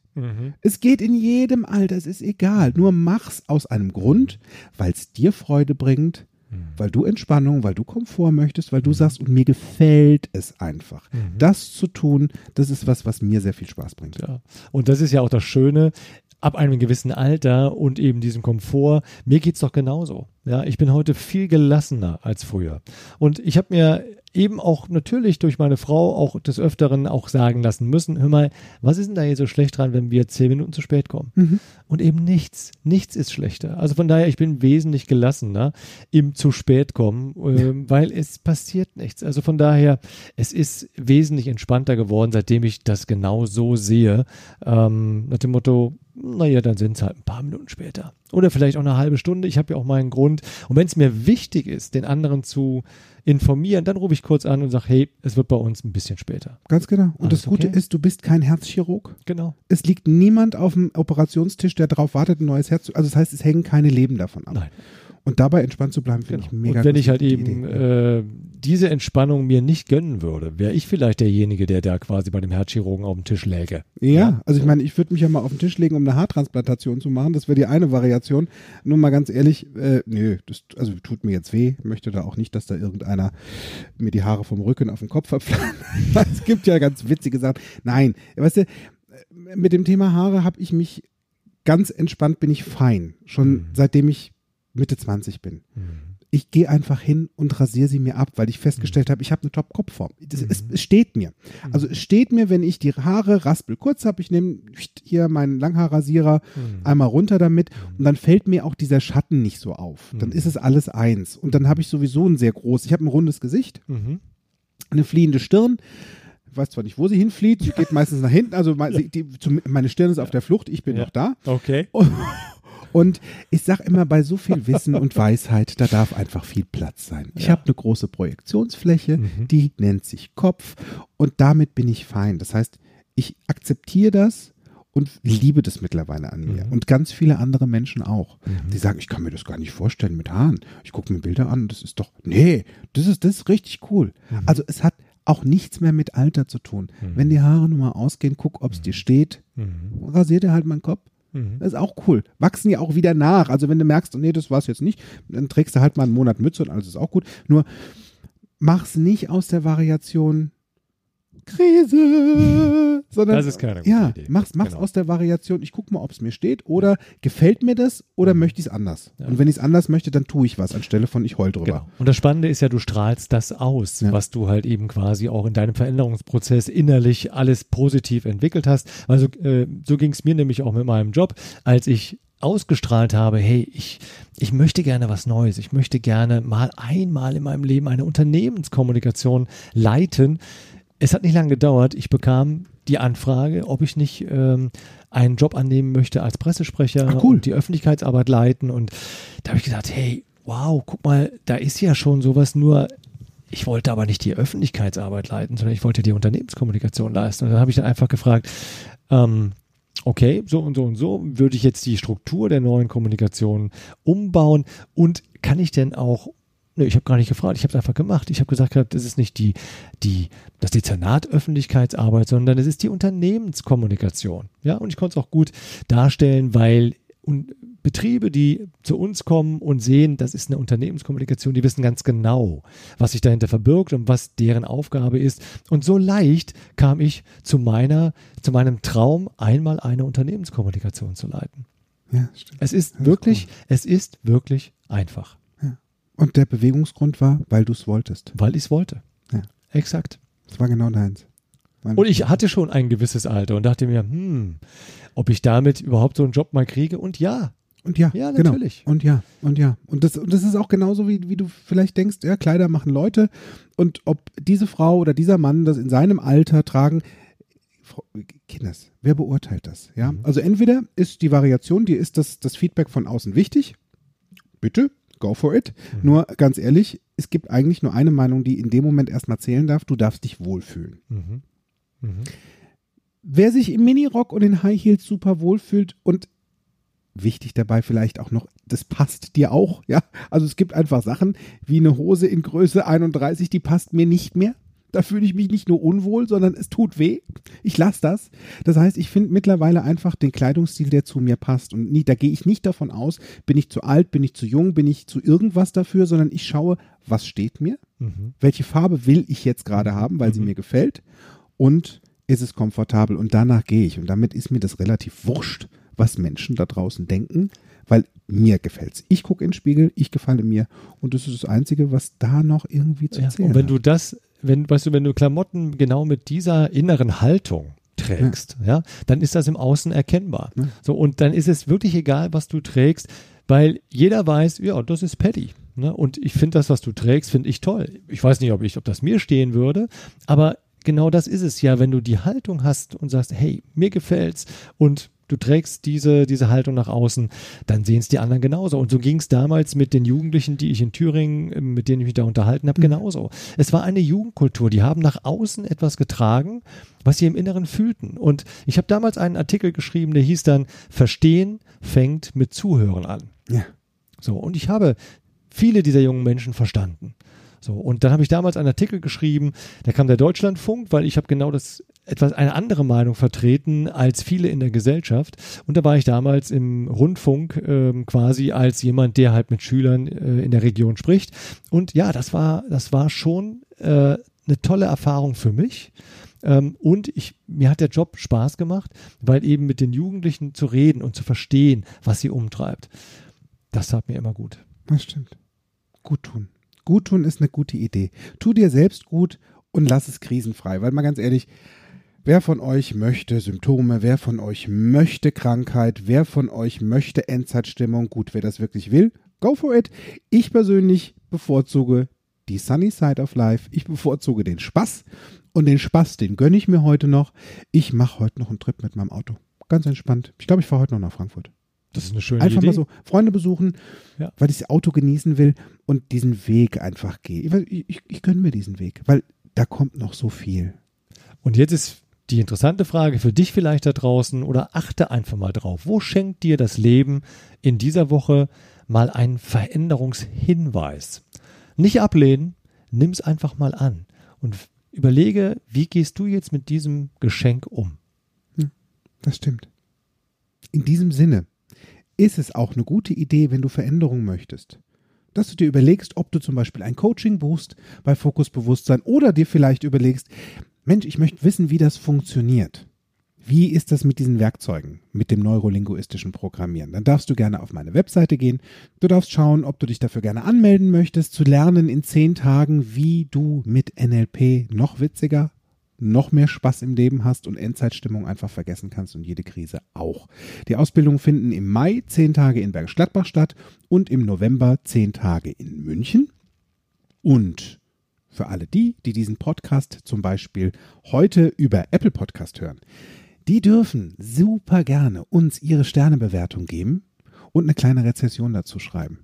Es geht in jedem Alter, es ist egal. Nur mach's aus einem Grund, weil es dir Freude bringt, weil du Entspannung, weil du Komfort möchtest, weil du sagst, und mir gefällt es einfach. Das zu tun, das ist was, was mir sehr viel Spaß bringt. Ja. Und das ist ja auch das Schöne, ab einem gewissen Alter und eben diesem Komfort, mir geht's doch genauso. Ja, ich bin heute viel gelassener als früher. Und ich habe mir eben auch natürlich durch meine Frau auch des Öfteren auch sagen lassen müssen, hör mal, was ist denn da hier so schlecht dran, wenn wir zehn Minuten zu spät kommen? Und eben nichts, nichts ist schlechter. Also von daher, ich bin wesentlich gelassener im zu spät kommen, ähm, weil es passiert nichts. Also von daher, es ist wesentlich entspannter geworden, seitdem ich das genau so sehe. Ähm, nach dem Motto, naja, dann sind es halt ein paar Minuten später. Oder vielleicht auch eine halbe Stunde. Ich habe ja auch meinen Grund. Und wenn es mir wichtig ist, den anderen zu informieren, dann rufe ich kurz an und sage, hey, es wird bei uns ein bisschen später. Ganz genau. Und Alles das Gute okay? ist, du bist kein Herzchirurg. Genau. Es liegt niemand auf dem Operationstisch, der darauf wartet, ein neues Herz zu. Also das heißt, es hängen keine Leben davon ab. Nein. Und dabei entspannt zu bleiben, finde Genau. ich mega und wenn ich halt eben Idee. äh, diese Entspannung mir nicht gönnen würde, wäre ich vielleicht derjenige, der da quasi bei dem Herzchirurgen auf dem Tisch läge. Ja, also ich meine, ich würde mich ja mal auf den Tisch legen, um eine Haartransplantation zu machen. Das wäre die eine Variation. Nur mal ganz ehrlich, äh, nö, das also tut mir jetzt weh. Ich möchte da auch nicht, dass da irgendeiner mir die Haare vom Rücken auf den Kopf verpflanzt. es gibt ja ganz witzige Sachen. Nein, weißt du, mit dem Thema Haare habe ich mich ganz entspannt, bin ich fein. Schon Mhm. seitdem ich Mitte 20 bin. Ich gehe einfach hin und rasiere sie mir ab, weil ich festgestellt habe, ich habe eine Top-Kopfform. Das- Es, es steht mir. Also es steht mir, wenn ich die Haare raspel kurz habe, ich nehme hier meinen Langhaarrasierer einmal runter damit und dann fällt mir auch dieser Schatten nicht so auf. Dann ist es alles eins. Und dann habe ich sowieso ein sehr groß, ich habe ein rundes Gesicht, Mhm. eine fliehende Stirn. Ich weiß zwar nicht, wo sie hinflieht, sie geht meistens nach hinten, also me- sie- die, zum, meine Stirn ist auf der Flucht, ich bin Ja. noch da. Okay. Und ich sag immer, bei so viel Wissen und Weisheit, da darf einfach viel Platz sein. Ich Ja. habe eine große Projektionsfläche, die nennt sich Kopf und damit bin ich fein. Das heißt, ich akzeptiere das und liebe das mittlerweile an mir. Und ganz viele andere Menschen auch. Die sagen, ich kann mir das gar nicht vorstellen mit Haaren. Ich gucke mir Bilder an, das ist doch, nee, das ist, das ist richtig cool. Also es hat auch nichts mehr mit Alter zu tun. Wenn die Haare nun mal ausgehen, guck, ob es dir steht. Rasier dir halt meinen Kopf. Das ist auch cool. Wachsen ja auch wieder nach. Also wenn du merkst, nee, das war es jetzt nicht, dann trägst du halt mal einen Monat Mütze und alles ist auch gut. Nur mach's nicht aus der Variation Krise, sondern Das ist keine gute ja, Idee. mach's, mach's Genau. aus der Variation, ich guck mal, ob es mir steht oder gefällt mir das oder möchte ich es anders. Und wenn ich es anders möchte, dann tue ich was anstelle von ich heul drüber. Genau. Und das Spannende ist ja, du strahlst das aus, Ja. was du halt eben quasi auch in deinem Veränderungsprozess innerlich alles positiv entwickelt hast. Also äh, so ging es mir nämlich auch mit meinem Job, als ich ausgestrahlt habe, hey, ich, ich möchte gerne was Neues, ich möchte gerne mal einmal in meinem Leben eine Unternehmenskommunikation leiten. Es hat nicht lange gedauert, ich bekam die Anfrage, ob ich nicht ähm, einen Job annehmen möchte als Pressesprecher Ach, cool. und die Öffentlichkeitsarbeit leiten. Und da habe ich gesagt, hey, wow, guck mal, da ist ja schon sowas, nur ich wollte aber nicht die Öffentlichkeitsarbeit leiten, sondern ich wollte die Unternehmenskommunikation leisten. Und dann habe ich dann einfach gefragt, ähm, okay, so und so und so, würde ich jetzt die Struktur der neuen Kommunikation umbauen und kann ich denn auch Nö, ich habe gar nicht gefragt, ich habe es einfach gemacht. Ich habe gesagt, gehabt, das ist nicht die, die, das Dezernat Öffentlichkeitsarbeit, sondern es ist die Unternehmenskommunikation. Ja, und ich konnte es auch gut darstellen, weil und Betriebe, die zu uns kommen und sehen, das ist eine Unternehmenskommunikation, die wissen ganz genau, was sich dahinter verbirgt und was deren Aufgabe ist. Und so leicht kam ich zu meiner, zu meinem Traum, einmal eine Unternehmenskommunikation zu leiten. Ja, stimmt. Es ist Das ist wirklich, es ist wirklich einfach, Und der Bewegungsgrund war, weil du es wolltest. weil ich es wollte. Ja. Exakt. Das war genau deins. Mein- Und ich hatte schon ein gewisses Alter und dachte mir, hm, ob ich damit überhaupt so einen Job mal kriege. Und ja, Und ja, Ja, genau. natürlich. Und ja, und ja. Und das, und das ist auch genauso, wie, wie du vielleicht denkst, ja, Kleider machen Leute. Und ob diese Frau oder dieser Mann das in seinem Alter tragen, Kinders, wer beurteilt das? Ja, mhm. also entweder ist die Variation, die ist das, das Feedback von außen wichtig. Bitte, go for it. Mhm. Nur ganz ehrlich, es gibt eigentlich nur eine Meinung, die in dem Moment erstmal zählen darf. Du darfst dich wohlfühlen. Mhm. Mhm. Wer sich im Minirock und in High Heels super wohlfühlt und wichtig dabei vielleicht auch noch, das passt dir auch, ja. Also es gibt einfach Sachen wie eine Hose in Größe 31, die passt mir nicht mehr. Da fühle ich mich nicht nur unwohl, sondern es tut weh. Ich lasse das. Das heißt, ich finde mittlerweile einfach den Kleidungsstil, der zu mir passt. Und nie, da gehe ich nicht davon aus, bin ich zu alt, bin ich zu jung, bin ich zu irgendwas dafür, sondern ich schaue, was steht mir, mhm. welche Farbe will ich jetzt gerade haben, weil mhm. sie mir gefällt und ist es komfortabel und danach gehe ich. Und damit ist mir das relativ wurscht, was Menschen da draußen denken, weil mir gefällt es. Ich gucke in den Spiegel, ich gefalle mir und das ist das Einzige, was da noch irgendwie zu ja, zählen Und wenn hat. du das, wenn, weißt du, wenn du Klamotten genau mit dieser inneren Haltung trägst, ja, ja dann ist das im Außen erkennbar. Ja. So, und dann ist es wirklich egal, was du trägst, weil jeder weiß, ja, das ist Paddy. Ne? Und ich finde das, was du trägst, finde ich toll. Ich weiß nicht, ob ich, ob das mir stehen würde, aber genau das ist es ja, wenn du die Haltung hast und sagst, hey, mir gefällt's und du trägst diese, diese Haltung nach außen, dann sehen es die anderen genauso. Und so ging es damals mit den Jugendlichen, die ich in Thüringen, mit denen ich mich da unterhalten habe, mhm. genauso. Es war eine Jugendkultur, die haben nach außen etwas getragen, was sie im Inneren fühlten. Und ich habe damals einen Artikel geschrieben, der hieß dann, Verstehen fängt mit Zuhören an. Ja. So, und ich habe viele dieser jungen Menschen verstanden. So, und dann habe ich damals einen Artikel geschrieben, da kam der Deutschlandfunk, weil ich habe genau das etwas eine andere Meinung vertreten als viele in der Gesellschaft. Und da war ich damals im Rundfunk ähm, quasi als jemand, der halt mit Schülern äh, in der Region spricht. Und ja, das war, das war schon äh, eine tolle Erfahrung für mich. Ähm, und ich, mir hat der Job Spaß gemacht, weil eben mit den Jugendlichen zu reden und zu verstehen, was sie umtreibt. Das tat mir immer gut. Das stimmt. Gut tun. Gut tun ist eine gute Idee. Tu dir selbst gut und lass es krisenfrei. Weil mal ganz ehrlich, wer von euch möchte Symptome, wer von euch möchte Krankheit, wer von euch möchte Endzeitstimmung, gut, wer das wirklich will, go for it. Ich persönlich bevorzuge die Sunny Side of Life. Ich bevorzuge den Spaß. Und den Spaß, den gönne ich mir heute noch. Ich mache heute noch einen Trip mit meinem Auto. Ganz entspannt. Ich glaube, ich fahre heute noch nach Frankfurt. Das ist eine schöne einfach Idee. Einfach mal so Freunde besuchen, ja. weil ich das Auto genießen will und diesen Weg einfach gehe. Ich, ich, ich gönne mir diesen Weg, weil da kommt noch so viel. Und jetzt ist die interessante Frage für dich vielleicht da draußen oder achte einfach mal drauf. Wo schenkt dir das Leben in dieser Woche mal einen Veränderungshinweis? Nicht ablehnen, nimm es einfach mal an und überlege, wie gehst du jetzt mit diesem Geschenk um? Hm, das stimmt. In diesem Sinne, ist es auch eine gute Idee, wenn du Veränderungen möchtest. Dass du dir überlegst, ob du zum Beispiel ein Coaching buchst bei Fokusbewusstsein oder dir vielleicht überlegst, Mensch, ich möchte wissen, wie das funktioniert. Wie ist das mit diesen Werkzeugen, mit dem neurolinguistischen Programmieren? Dann darfst du gerne auf meine Webseite gehen. Du darfst schauen, ob du dich dafür gerne anmelden möchtest, zu lernen in zehn Tagen, wie du mit NLP noch witziger, noch mehr Spaß im Leben hast und Endzeitstimmung einfach vergessen kannst und jede Krise auch. Die Ausbildungen finden im Mai zehn Tage in Bergisch Gladbach statt und im November zehn Tage in München. Und für alle die, die diesen Podcast zum Beispiel heute über Apple Podcast hören, die dürfen super gerne uns ihre Sternebewertung geben und eine kleine Rezession dazu schreiben.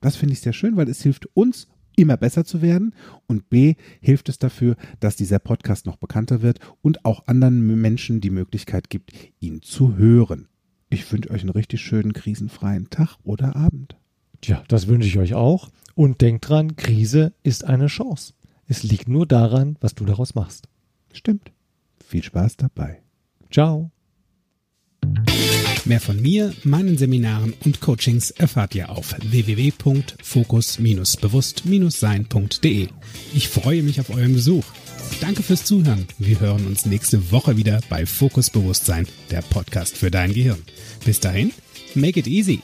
Das finde ich sehr schön, weil es hilft uns immer besser zu werden und B hilft es dafür, dass dieser Podcast noch bekannter wird und auch anderen Menschen die Möglichkeit gibt, ihn zu hören. Ich wünsche euch einen richtig schönen krisenfreien Tag oder Abend. Tja, das wünsche ich euch auch. Und denkt dran, Krise ist eine Chance. Es liegt nur daran, was du daraus machst. Stimmt. Viel Spaß dabei. Ciao. Mehr von mir, meinen Seminaren und Coachings erfahrt ihr auf www.fokus-bewusst-sein.de. Ich freue mich auf euren Besuch. Danke fürs Zuhören. Wir hören uns nächste Woche wieder bei Fokus Bewusstsein, der Podcast für dein Gehirn. Bis dahin, make it easy.